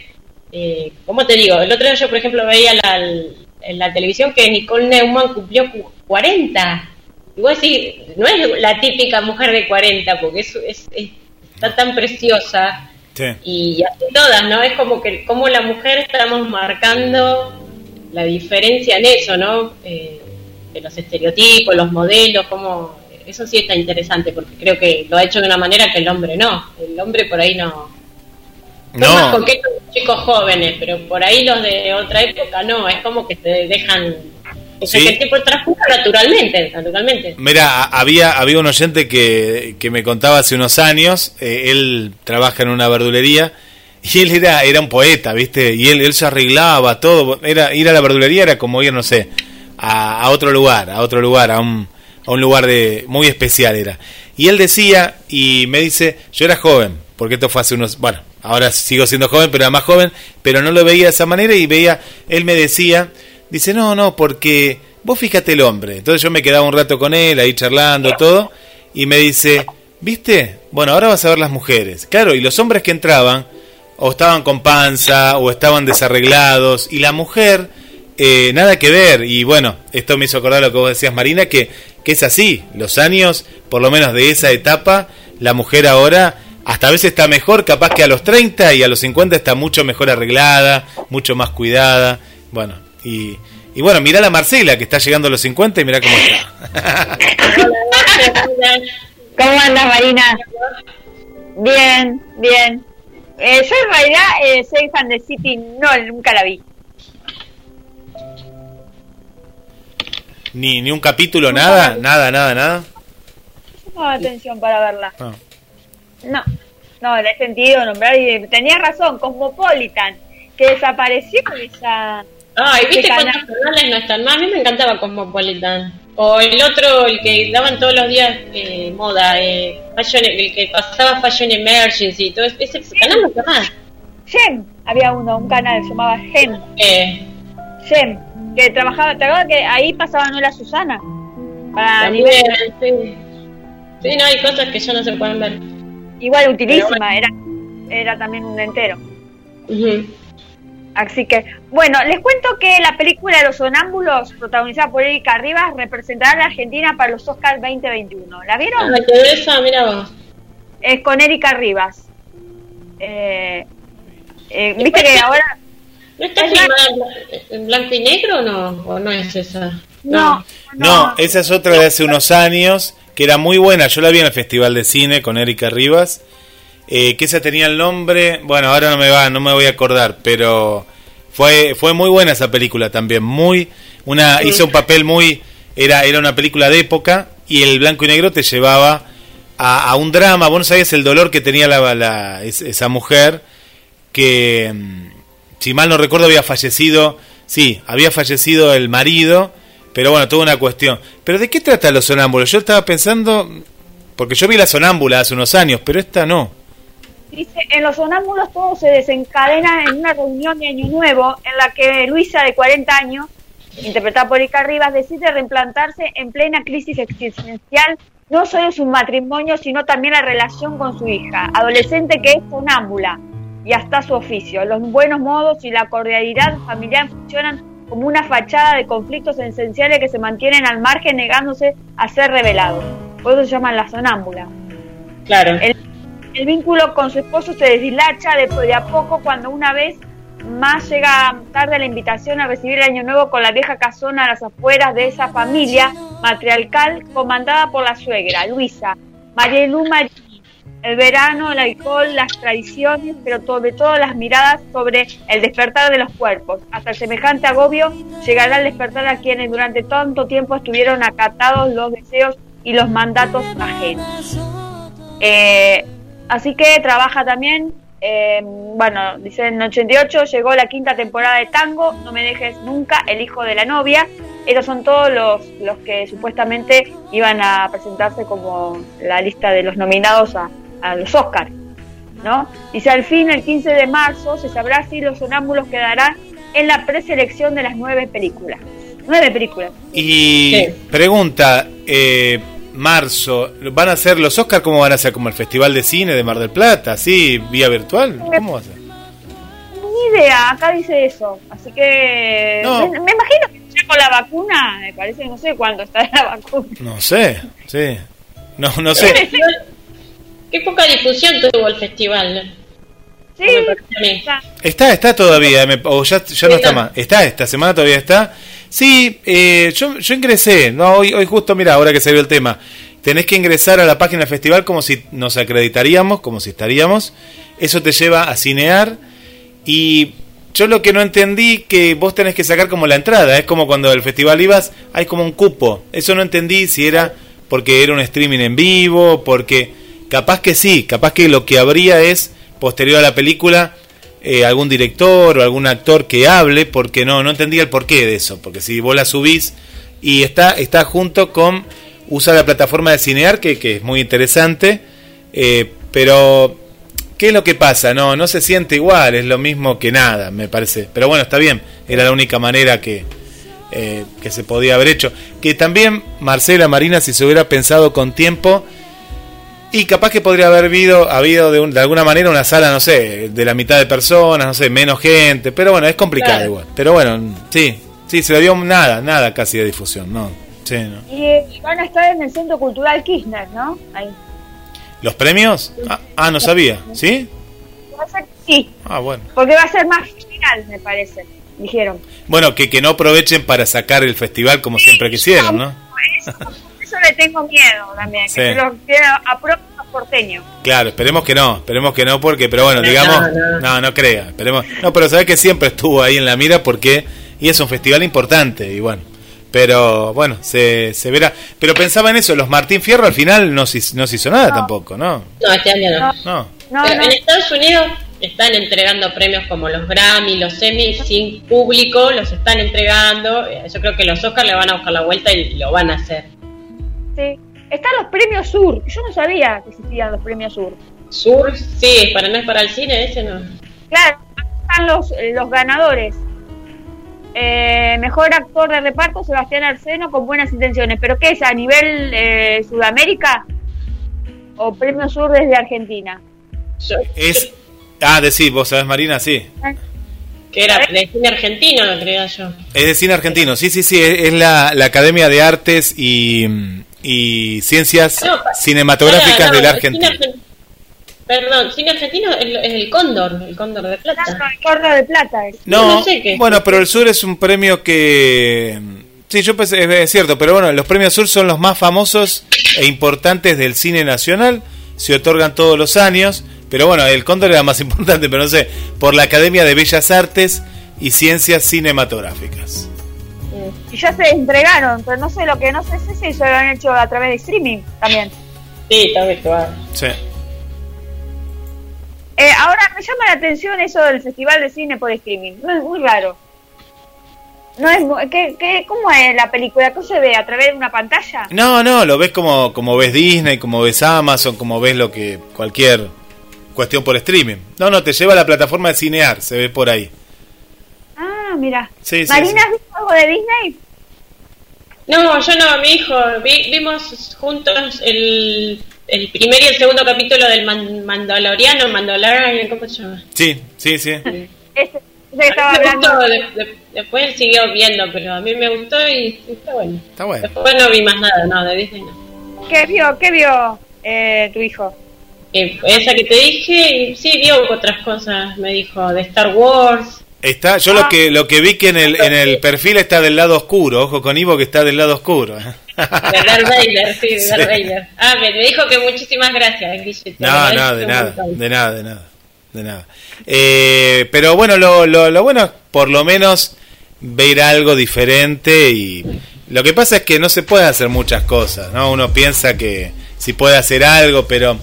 eh, ¿cómo te digo? el otro día yo por ejemplo veía la, en la televisión que Nicole Neumann cumplió cu- 40 vos decís, no es la típica mujer de 40 porque es, es- es- está tan preciosa Sí. y así todas, ¿no? Es como que como la mujer estamos marcando la diferencia en eso, ¿no? Eh, de los estereotipos, los modelos, como eso sí está interesante porque creo que lo ha hecho de una manera que el hombre no. El hombre por ahí no. Son más No, coquetos los chicos jóvenes, pero por ahí los de otra época no. Es como que se dejan. O sea, Sí. que el tipo transcurre naturalmente, naturalmente. Mira, había, había un oyente que, que me contaba hace unos años, eh, él trabaja en una verdulería y él era, era un poeta, ¿viste? Y él, él se arreglaba todo, era ir a la verdulería era como ir, no sé, a, a otro lugar, a otro lugar, a un, a un lugar de muy especial era. Y él decía, y me dice, yo era joven, porque esto fue hace unos, bueno, ahora sigo siendo joven, pero era más joven, pero no lo veía de esa manera y veía, él me decía, dice, no, no, porque vos fíjate el hombre. Entonces yo me quedaba un rato con él, ahí charlando, todo, y me dice, ¿viste? Bueno, ahora vas a ver las mujeres. Claro, y los hombres que entraban, o estaban con panza, o estaban desarreglados, y la mujer, eh, nada que ver. Y bueno, esto me hizo acordar lo que vos decías, Marina, que, que es así. Los años, por lo menos de esa etapa, la mujer ahora hasta a veces está mejor, capaz que a los 30 y a los 50 está mucho mejor arreglada, mucho más cuidada. Bueno, y, y bueno, mirá la Marcela que está llegando a los 50 y mirá cómo está. ¿Cómo andas, Marina? Bien, bien. Eh, yo en realidad eh, soy fan de City, no, nunca la vi. ni, ni un capítulo, nada, nada, nada, nada. No atención para verla. Ah. No, no, le he sentido nombrar y tenía razón, Cosmopolitan, que desapareció esa... Ay, ¿viste cuántos canal. canales no están más? A mí me encantaba Cosmopolitan. O el otro, el que daban todos los días eh, moda, eh, fashion, el que pasaba Fashion Emergency, todo ese, ese canal no está más. Gem, había uno, un canal que se llamaba Gem, Eh, Gem, que trabajaba, ¿te acuerdas que ahí pasaba Nola Susana? Para también, nivel, sí. Sí, no, hay cosas que ya no se pueden ver. igual utilísima, era, era también un entero. Ujú. Así que, bueno, les cuento que la película Los Sonámbulos, protagonizada por Erika Rivas, representará a la Argentina para los Oscars 2021. ¿La vieron? Ah, que esa, mira vos. Es con Erika Rivas. Eh, eh, Viste que ahora... ¿No está Es filmada en blanco y negro o no? ¿O no es esa? No, No, esa es otra de hace unos años, que era muy buena. Yo la vi en el Festival de Cine con Erika Rivas. Eh, que esa tenía el nombre, bueno, ahora no me va, no me voy a acordar, pero fue fue muy buena esa película también, muy una hizo un papel muy era era una película de época y el blanco y negro te llevaba a, a un drama, vos no sabías el dolor que tenía la, la- es- esa mujer que mm, si mal no recuerdo había fallecido, sí, había fallecido el marido, pero bueno, toda una cuestión. Pero ¿de qué trata los sonámbulos? Yo estaba pensando porque yo vi la sonámbula hace unos años, pero esta no. Dice, en los sonámbulos todo se desencadena en una reunión de Año Nuevo en la que Luisa, de 40 años, interpretada por Erika Rivas, decide reimplantarse en plena crisis existencial no solo su matrimonio, sino también la relación con su hija, adolescente que es sonámbula, y hasta su oficio. Los buenos modos y la cordialidad familiar funcionan como una fachada de conflictos esenciales que se mantienen al margen negándose a ser revelados. Por eso se llaman la sonámbula. Claro. El, el vínculo con su esposo se deshilacha de, de a poco cuando una vez más llega tarde la invitación a recibir el año nuevo con la vieja casona a las afueras de esa familia matriarcal comandada por la suegra, Luisa, María Lu Marini. El verano, el alcohol, las tradiciones, pero sobre todo las miradas sobre el despertar de los cuerpos. Hasta el semejante agobio llegará el despertar a quienes durante tanto tiempo estuvieron acatados los deseos y los mandatos ajenos. Eh, así que trabaja también, eh, bueno, dice en 88 llegó la quinta temporada de Tango, No me dejes nunca, El hijo de la novia. Estos son todos los, los que supuestamente iban a presentarse como la lista de los nominados a, a los Oscars. ¿no? Dice al fin, el 15 de marzo, se sabrá si los sonámbulos quedarán en la preselección de las nueve películas. Nueve películas. Y Sí. pregunta, eh, marzo, ¿van a ser los Oscars? ¿Cómo van a ser? ¿Como el Festival de Cine de Mar del Plata? ¿Así, vía virtual? ¿Cómo va a ser? Ni idea, acá dice eso. Así que No. me, me imagino que ya con la vacuna, me parece no sé cuándo está la vacuna. No sé, sí. No, no sé. Qué poca difusión tuvo el festival. Sí, está. Está, está todavía, me- o ya, ya no Está. más. Está, esta semana todavía está. Sí, eh, yo, yo ingresé, no, hoy, hoy justo, mira, ahora que salió el tema, tenés que ingresar a la página del festival como si nos acreditaríamos, como si estaríamos. Eso te lleva a cinear y yo lo que no entendí que vos tenés que sacar como la entrada, es como cuando al festival ibas, hay como un cupo. Eso no entendí si era porque era un streaming en vivo, porque capaz que sí, capaz que lo que habría es posterior a la película eh, algún director o algún actor que hable, porque no, no entendía el porqué de eso, porque si vos la subís y está, está junto con, usa la plataforma de Cinear, que, que es muy interesante, eh, pero ¿qué es lo que pasa? No, no se siente igual, es lo mismo que nada, me parece. Pero bueno, está bien, era la única manera que, eh, que se podía haber hecho. Que también Marcela Marina, si se hubiera pensado con tiempo, y capaz que podría haber habido, habido de, un- de alguna manera una sala, no sé, de la mitad de personas, no sé, menos gente, pero bueno, es complicado Claro. igual. Pero bueno, sí, sí, se le dio nada, nada casi de difusión, ¿no? Sí, ¿no? Y eh, van a estar en el Centro Cultural Kirchner, ¿no? Ahí. ¿Los premios? Ah, ah, no sabía, ¿sí? Va a ser- sí, Ah, bueno. porque va a ser más general, me parece. Dijeron. Bueno, que, que no aprovechen para sacar el festival como siempre quisieron, ¿no? Eso, le tengo miedo también. Sí. Que se lo que aprueben los porteños. Claro, esperemos que no, esperemos que no, porque, pero bueno, No, digamos, no. no, no crea, esperemos, no, pero sabes que siempre estuvo ahí en la mira porque, y es un festival importante, y bueno, pero bueno, se, se verá, pero pensaba en eso, los Martín Fierro al final no se, no se hizo nada tampoco, ¿no? No, este año no. No, No, Pero no. en Estados Unidos están entregando premios como los Grammy, los Emmy, sin público, los están entregando. Eh, Yo creo que los Oscars le van a buscar la vuelta y lo van a hacer. Sí. Están los premios Sur. Yo no sabía que existían los premios Sur. Sur, sí, para no es para el cine, ese no. Claro, están los, eh, los ganadores. Eh, mejor actor de reparto, Sebastián Arseno, con buenas intenciones. ¿Pero qué es? ¿A nivel eh, Sudamérica? ¿O Premio Sur desde Argentina? Es, ah, decís, vos sabés Marina, sí, que era de cine argentino, lo creía yo. es de cine argentino, sí, sí, sí, es, es la, la Academia de Artes y, y Ciencias No, Cinematográficas Pará, no, de la el cine Argentina. argen- Perdón, cine argentino es, es el Cóndor, el Cóndor de Plata. El Córdoba de Plata. es. No, no sé qué. bueno, pero el Sur es un premio que... Sí, yo pensé, es, es cierto, pero bueno, los premios Sur son los más famosos e importantes del cine nacional, se otorgan todos los años, pero bueno, el Cóndor era más importante, pero no sé, por la Academia de Bellas Artes y Ciencias Cinematográficas. Y ya se entregaron, pero no sé lo que no sé si se lo han hecho a través de streaming también. Sí, está virtual. Sí. Eh, ahora me llama la atención eso del festival de cine por streaming. No es muy raro. No es ¿qué, qué, ¿Cómo es la película? ¿Qué se ve? ¿A través de una pantalla? No, no, lo ves como, como ves Disney, como ves Amazon, como ves lo que cualquier cuestión por streaming. No, no, te lleva a la plataforma de Cinear, se ve por ahí. Ah, mira. Sí, sí, ¿Marina sí. visto algo de Disney? No, yo no, mi hijo. Vi- vimos juntos el, el primer y el segundo capítulo del Man- Mandaloriano, Mandalorian, ¿cómo se llama? Sí, sí, sí. Que estaba hablando. gustó, de- de- después él siguió viendo, pero a mí me gustó y está bueno. Está bueno. Después no vi más nada, no, de Disney no. ¿Qué vio? ¿Qué vio eh, tu hijo? Eh, esa que te dije, y sí, vio otras cosas, me dijo, de Star Wars. Está, yo Ah. lo que lo que vi que en el en el perfil está del lado oscuro, ojo con Ivo que está del lado oscuro. De Darth Vader, sí, de Sí. Darth Vader. Ah, me, me dijo que muchísimas gracias, Guille. No, no, de nada, de nada, de nada, de nada. Eh, pero bueno, lo, lo, lo bueno es por lo menos ver algo diferente y lo que pasa es que no se puede hacer muchas cosas, ¿no? Uno piensa que si puede hacer algo, pero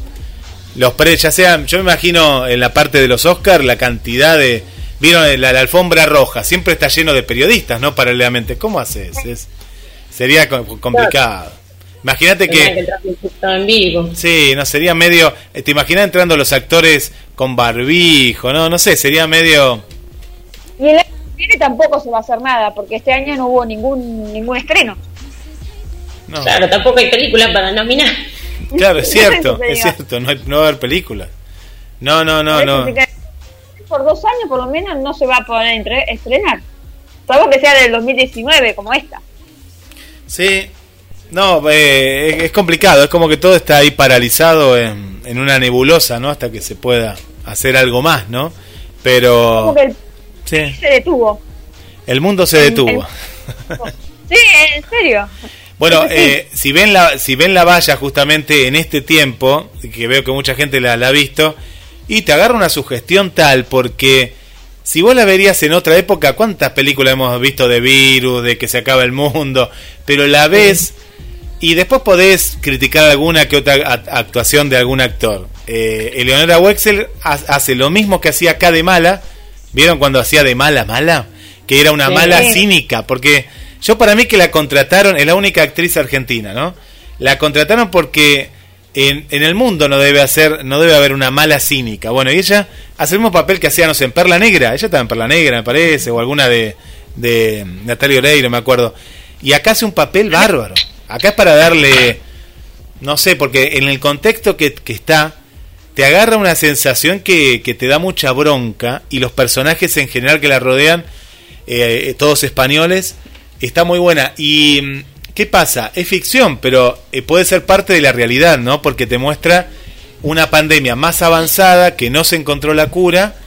los pre, ya sean, yo me imagino en la parte de los Oscars la cantidad de, vieron la, la alfombra roja, siempre está lleno de periodistas, ¿no? Paralelamente, ¿cómo haces? Es, sería co- complicado. Imagínate que... transmitir en vivo. Sí, no, sería medio... eh, ¿Te imaginas entrando los actores con barbijo? No, no sé, sería medio... Y el año que viene tampoco se va a hacer nada, porque este año no hubo ningún ningún estreno. No. Claro, tampoco hay películas para nominar. Claro, es cierto, es cierto, no, hay- no va a haber películas. No, no, no, no. se queda- Por dos años por lo menos no se va a poder entre- estrenar. Salvo que sea del 2019, como esta. Sí, no, eh, es, es complicado, es como que todo está ahí paralizado en, en una nebulosa, ¿no? Hasta que se pueda hacer algo más, ¿no? Pero... Como que el Sí, se detuvo. el mundo se detuvo. Sí, en serio. Bueno, eh, si ven la si ven la valla justamente en este tiempo, que veo que mucha gente la, la ha visto, y te agarra una sugestión tal, porque si vos la verías en otra época, ¿cuántas películas hemos visto de virus, de que se acaba el mundo? Pero la ves y después podés criticar alguna que otra actuación de algún actor. Eh, Eleonora Wexel ha- hace lo mismo que hacía acá de mala, ¿vieron cuando hacía de mala mala? Que era una Sí. mala cínica, porque yo para mí que la contrataron, es la única actriz argentina, ¿no? La contrataron porque en, en el mundo no debe hacer, no debe haber una mala cínica. Bueno, y ella hace el mismo papel que hacía, no sé, en Perla Negra, ella estaba en Perla Negra, me parece, o alguna de, de Natalia Oreiro, me acuerdo. Y acá hace un papel bárbaro. Acá es para darle, no sé, porque en el contexto que, está, te agarra una sensación que, que te da mucha bronca y los personajes en general que la rodean, eh, todos españoles, está muy buena. Y mm, ¿qué pasa? Es ficción, pero eh, puede ser parte de la realidad, ¿no? Porque te muestra una pandemia más avanzada que no se encontró la cura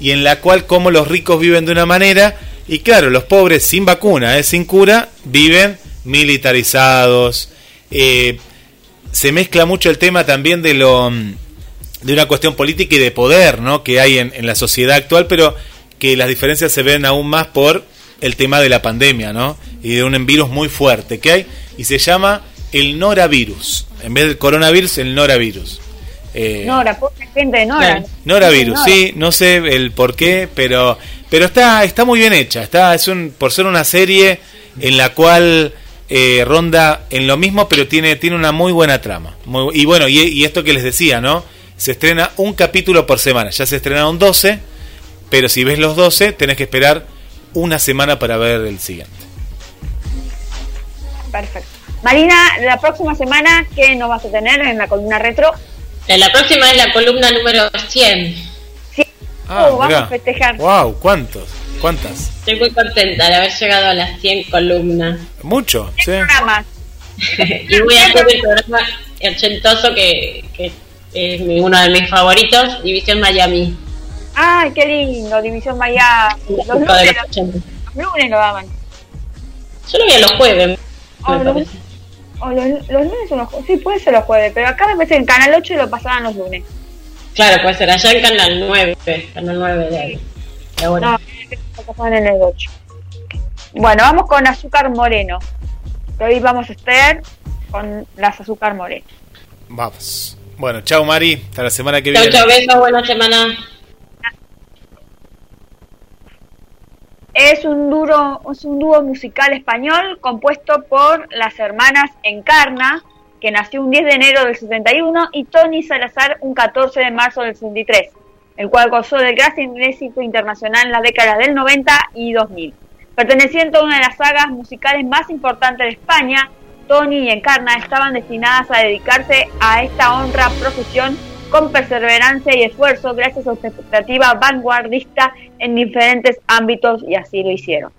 y en la cual como los ricos viven de una manera y claro, los pobres sin vacuna, ¿eh? sin cura, viven militarizados. eh, se mezcla mucho el tema también de lo mm, de una cuestión política y de poder, ¿no? Que hay en, en la sociedad actual, pero que las diferencias se ven aún más por el tema de la pandemia, ¿no? Y de un virus muy fuerte que hay y se llama el noravirus. En vez del coronavirus, el noravirus. Eh, Nora, pobre gente de Nora. Noravirus, Nora. sí, no sé el por qué, pero pero está está muy bien hecha, está es un por ser una serie en la cual eh, ronda en lo mismo, pero tiene tiene una muy buena trama. Muy- y bueno, y, y esto que les decía, ¿no? Se estrena un capítulo por semana. Ya se estrenaron 12, pero si ves los 12 tenés que esperar una semana para ver el siguiente. Perfecto. Marina, la próxima semana, ¿qué nos vas a tener en la columna retro? La próxima es la columna número 100. Sí. Ah, Oh, vamos a festejar. Wow, ¿cuántos? ¿Cuántas? Estoy muy contenta de haber llegado a las 100 columnas. Mucho, sí. Programas. y voy a hacer el programa ochentoso que, que es mi- uno de mis favoritos, División Miami. Ay, qué lindo, División Miami. Los lunes, los los, 80. los lunes lo daban. Yo lo vi a los jueves. Oh, me los, oh, los, los lunes son los jueves. Sí, puede ser los jueves, pero acá me parece en Canal 8 lo pasaban los lunes. Claro, puede ser allá en Canal 9, Canal 9 de ahí. De ahora. No, lo pasaban en el 8. Bueno, vamos con azúcar moreno. Hoy vamos a estar con las azúcar moreno. Vamos. Bueno, chao Mari, hasta la semana que Chau, viene. chau, besos, buena semana. Es un, dúo musical español compuesto por las hermanas Encarna, que nació un 10 de enero del 71, y Tony Salazar un 14 de marzo del 63, el cual gozó del gran éxito internacional en las décadas del 90 y 2000. Perteneciendo a una de las sagas musicales más importantes de España, Tony y Encarna estaban destinadas a dedicarse a esta honra profesión con perseverancia y esfuerzo gracias a su expectativa vanguardista en diferentes ámbitos y así lo hicieron.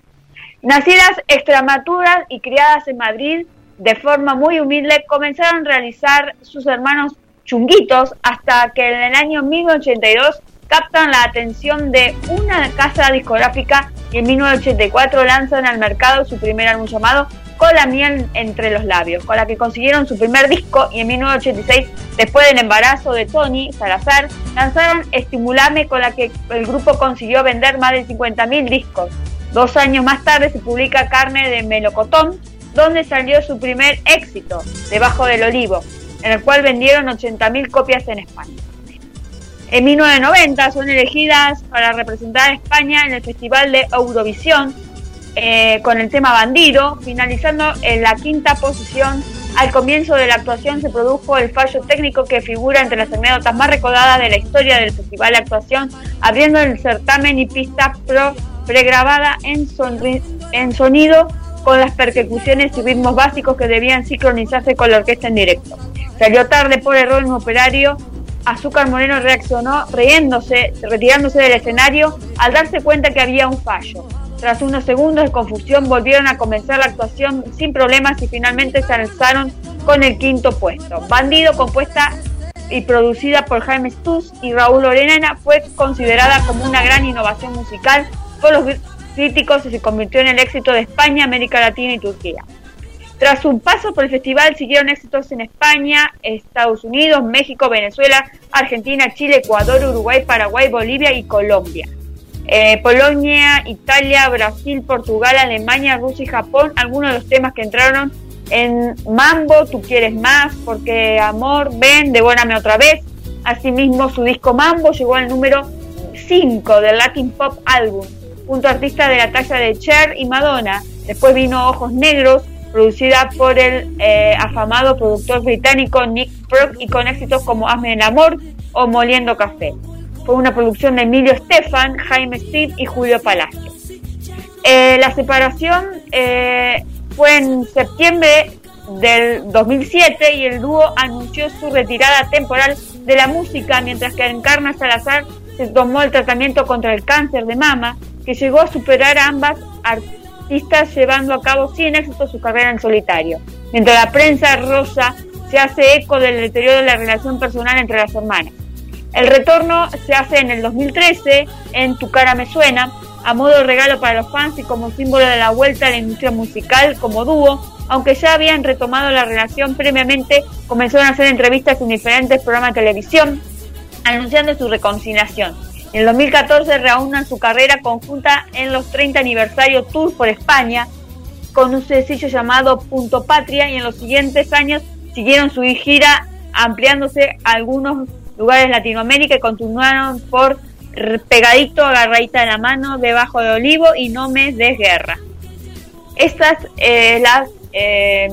Nacidas extramaturas y criadas en Madrid de forma muy humilde, comenzaron a realizar sus hermanos chunguitos hasta que en el año 1982 captan la atención de una casa discográfica y en 1984 lanzan al mercado su primer álbum llamado La miel entre los labios, con la que consiguieron su primer disco y en 1986, después del embarazo de Tony Salazar, lanzaron Estimulame con la que el grupo consiguió vender más de 50.000 discos. Dos años más tarde se publica Carne de Melocotón, donde salió su primer éxito, Debajo del Olivo, en el cual vendieron 80.000 copias en España. En 1990 son elegidas para representar a España en el Festival de Eurovisión eh, con el tema Bandido, finalizando en la quinta posición. Al comienzo de la actuación se produjo el fallo técnico que figura entre las anécdotas más recordadas de la historia del Festival de Actuación, abriendo el certamen y pista pro pregrabada en, sonido con las percusiones y ritmos básicos que debían sincronizarse con la orquesta en directo. Salió tarde por error en operario. Azúcar Moreno reaccionó riéndose, retirándose del escenario al darse cuenta que había un fallo. Tras unos segundos de confusión volvieron a comenzar la actuación sin problemas y finalmente se alzaron con el quinto puesto. Bandido, compuesta y producida por Jaime Stus y Raúl Lorena, fue considerada como una gran innovación musical por los críticos y se convirtió en el éxito de España, América Latina y Turquía. Tras su paso por el festival siguieron éxitos en España, Estados Unidos, México, Venezuela, Argentina, Chile, Ecuador, Uruguay, Paraguay, Bolivia y Colombia. Eh, Polonia, Italia, Brasil, Portugal, Alemania, Rusia y Japón, algunos de los temas que entraron en Mambo, Tú quieres más, porque amor, ven, devórame otra vez. Asimismo, su disco Mambo llegó al número 5 del Latin Pop Album, junto a artistas de la talla de Cher y Madonna. Después vino Ojos Negros, producida por el eh, afamado productor británico Nick Brock y con éxitos como Hazme el amor o Moliendo Café. Fue una producción de Emilio Estefan, Jaime Steve y Julio Palacio. Eh, la separación eh, fue en septiembre del 2007 y el dúo anunció su retirada temporal de la música, mientras que Encarna Salazar se tomó el tratamiento contra el cáncer de mama, que llegó a superar a ambas artistas llevando a cabo sin éxito su carrera en solitario. Mientras la prensa rosa se hace eco del deterioro de la relación personal entre las hermanas. El retorno se hace en el 2013 en Tu cara me suena, a modo de regalo para los fans y como símbolo de la vuelta a la industria musical como dúo, aunque ya habían retomado la relación previamente, comenzaron a hacer entrevistas en diferentes programas de televisión, anunciando su reconciliación. En el 2014 reúnan su carrera conjunta en los 30 aniversario tour por España, con un sencillo llamado Punto Patria, y en los siguientes años siguieron su gira ampliándose algunos lugares Latinoamérica y continuaron por Pegadito, Agarradita de la Mano, Debajo de Olivo y No Me Des Guerra. Estas eh, las eh,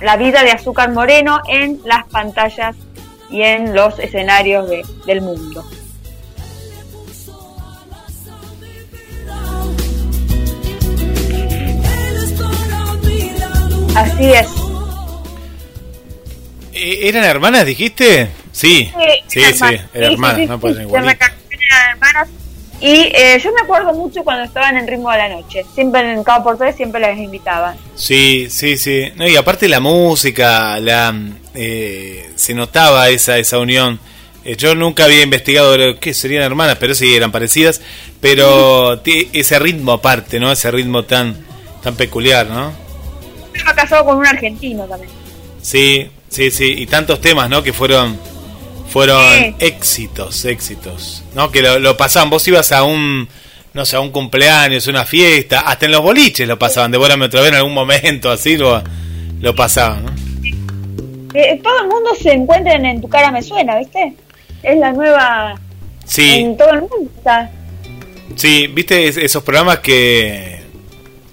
la vida de Azúcar Moreno en las pantallas y en los escenarios de- del mundo. Así es. Eh, ¿Eran hermanas, dijiste? Sí, sí, sí, sí, no pueden hermanas. Y eh, yo me acuerdo mucho cuando estaban en Ritmo de la Noche. Siempre en cada por tres siempre las invitaban. Sí, sí, sí. No, y aparte la música, la eh, se notaba esa esa unión. Eh, yo nunca había investigado qué serían hermanas, pero sí eran parecidas. Pero ese ritmo aparte, ¿no? Ese ritmo tan tan peculiar, ¿no? Estaba casado con un argentino también. Sí, sí, sí. Y tantos temas, ¿no? Que fueron fueron éxitos, éxitos. ¿No? Que lo, lo pasaban. Vos ibas a un no sé, a un cumpleaños, una fiesta, hasta en los boliches lo pasaban. Devórame otra vez en algún momento, así lo, lo pasaban, ¿no? Eh, todo el mundo se encuentra en, en Tu Cara Me Suena, ¿viste? Es la nueva... Sí, En todo el mundo está. sí, viste Es- esos programas que,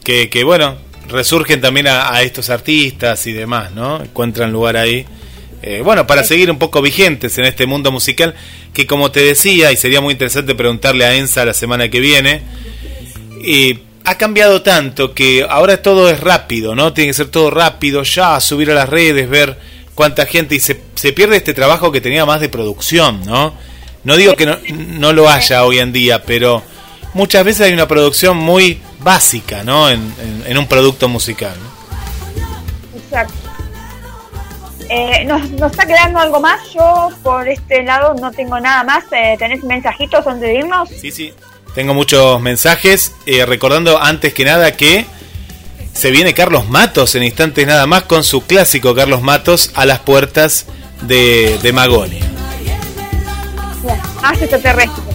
que, que, bueno, resurgen también a, a estos artistas y demás, ¿no? Encuentran lugar ahí. Eh, bueno, para seguir un poco vigentes en este mundo musical, que como te decía, y sería muy interesante preguntarle a Enza la semana que viene, y ha cambiado tanto que ahora todo es rápido, ¿no? Tiene que ser todo rápido, ya subir a las redes, ver cuánta gente y se, se pierde este trabajo que tenía más de producción, ¿no? No digo que no, no lo haya hoy en día, pero muchas veces hay una producción muy básica, ¿no? En, en- en un producto musical. ¿no? Exacto. Eh, nos, nos está quedando algo más. Yo por este lado no tengo nada más. Eh, ¿Tenés mensajitos antes de irnos? Sí, sí. Tengo muchos mensajes, eh, recordando antes que nada que se viene Carlos Matos en instantes nada más con su clásico Carlos Matos a las puertas de, de Magonia. Más extraterrestres.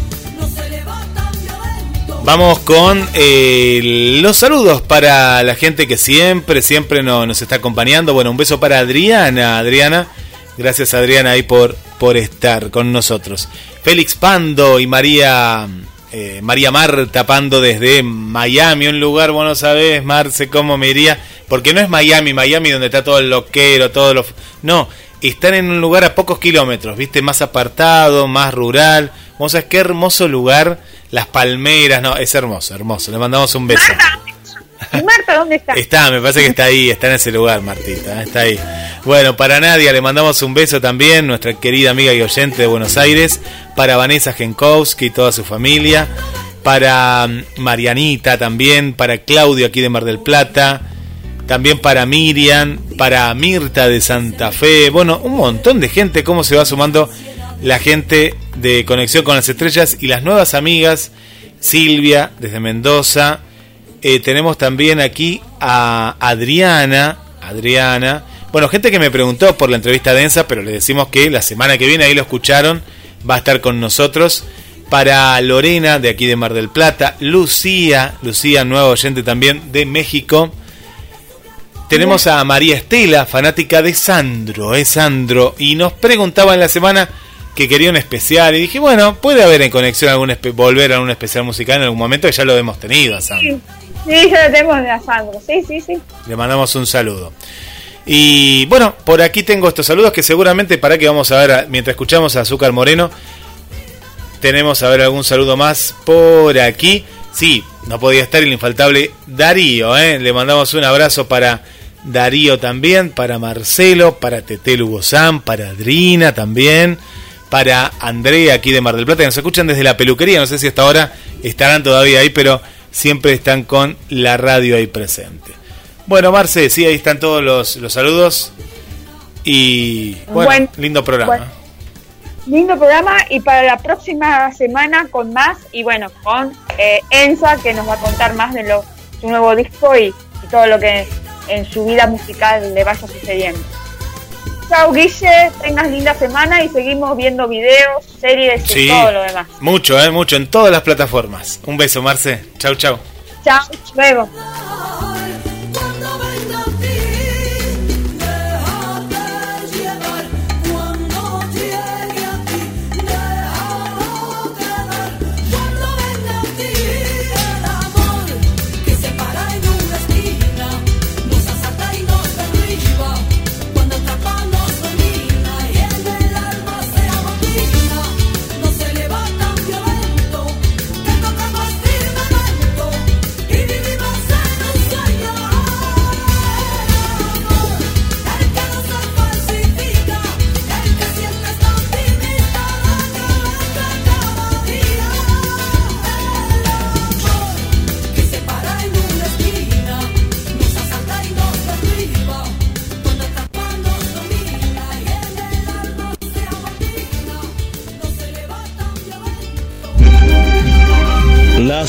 Vamos con eh, los saludos para la gente que siempre, siempre no- nos está acompañando. Bueno, un beso para Adriana. Adriana, gracias Adriana ahí por, por estar con nosotros. Félix Pando y María, eh, María Marta Pando desde Miami, un lugar, vos no sabés, Marce, cómo me iría. Porque no es Miami, Miami donde está todo el loquero, todo lo... No, están en un lugar a pocos kilómetros, viste, más apartado, más rural. Sabés qué hermoso lugar, las palmeras, no, es hermoso, hermoso. Le mandamos un beso. ¿Y Marta dónde está? Está, me parece que está ahí, está en ese lugar, Martita, ¿eh? está ahí. Bueno, para Nadia le mandamos un beso también, nuestra querida amiga y oyente de Buenos Aires, para Vanessa Genkowski y toda su familia, para mm, Marianita también, para Claudio aquí de Mar del Plata, también para Miriam, para Mirta de Santa Fe, bueno, un montón de gente, cómo se va sumando la gente de Conexión con las Estrellas y las nuevas amigas, Silvia desde Mendoza, eh, tenemos también aquí a Adriana, Adriana, bueno, gente que me preguntó por la entrevista densa, pero le decimos que la semana que viene, ahí lo escucharon, va a estar con nosotros. Para Lorena, de aquí de Mar del Plata, Lucía, Lucía, nueva oyente también de México. Tenemos a María Estela, fanática de Sandro, es Sandro, y nos preguntaba en la semana que quería un especial, y dije, bueno, puede haber en conexión algún volver a un especial musical en algún momento, que ya lo hemos tenido a Sandro. Sí, sí, ya lo tenemos de Sandro. Sí, sí, sí. Le mandamos un saludo. Y bueno, por aquí tengo estos saludos que seguramente para que vamos a ver, a- mientras escuchamos a Azúcar Moreno, tenemos a ver algún saludo más por aquí. Sí, no podía estar el infaltable Darío, ¿eh? le mandamos un abrazo para Darío también, para Marcelo, para Tete Lugosán, para Adrina también, para Andrea aquí de Mar del Plata, que nos escuchan desde la peluquería, no sé si hasta ahora estarán todavía ahí, pero siempre están con la radio ahí presente. Bueno, Marce, sí, ahí están todos los, los saludos. Y bueno, Buen- lindo programa. buen- Lindo programa y para la próxima semana con más y bueno, con eh, Enza que nos va a contar más de lo, su nuevo disco y, y todo lo que en su vida musical le vaya sucediendo. Chao Guille, tengas linda semana y seguimos viendo videos, series y todo lo demás. mucho, eh, mucho, en todas las plataformas. Un beso, Marce. Chau, chau. Chao, luego.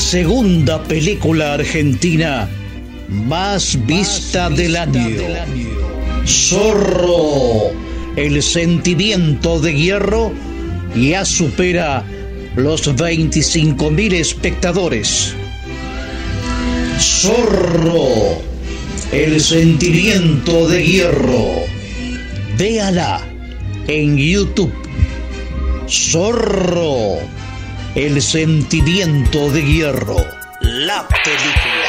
Segunda película argentina más vista del año. Zorro, el sentimiento de hierro ya supera los 25.000 espectadores. Zorro, el sentimiento de hierro. Véala en YouTube. Zorro, el sentimiento de hierro. La película.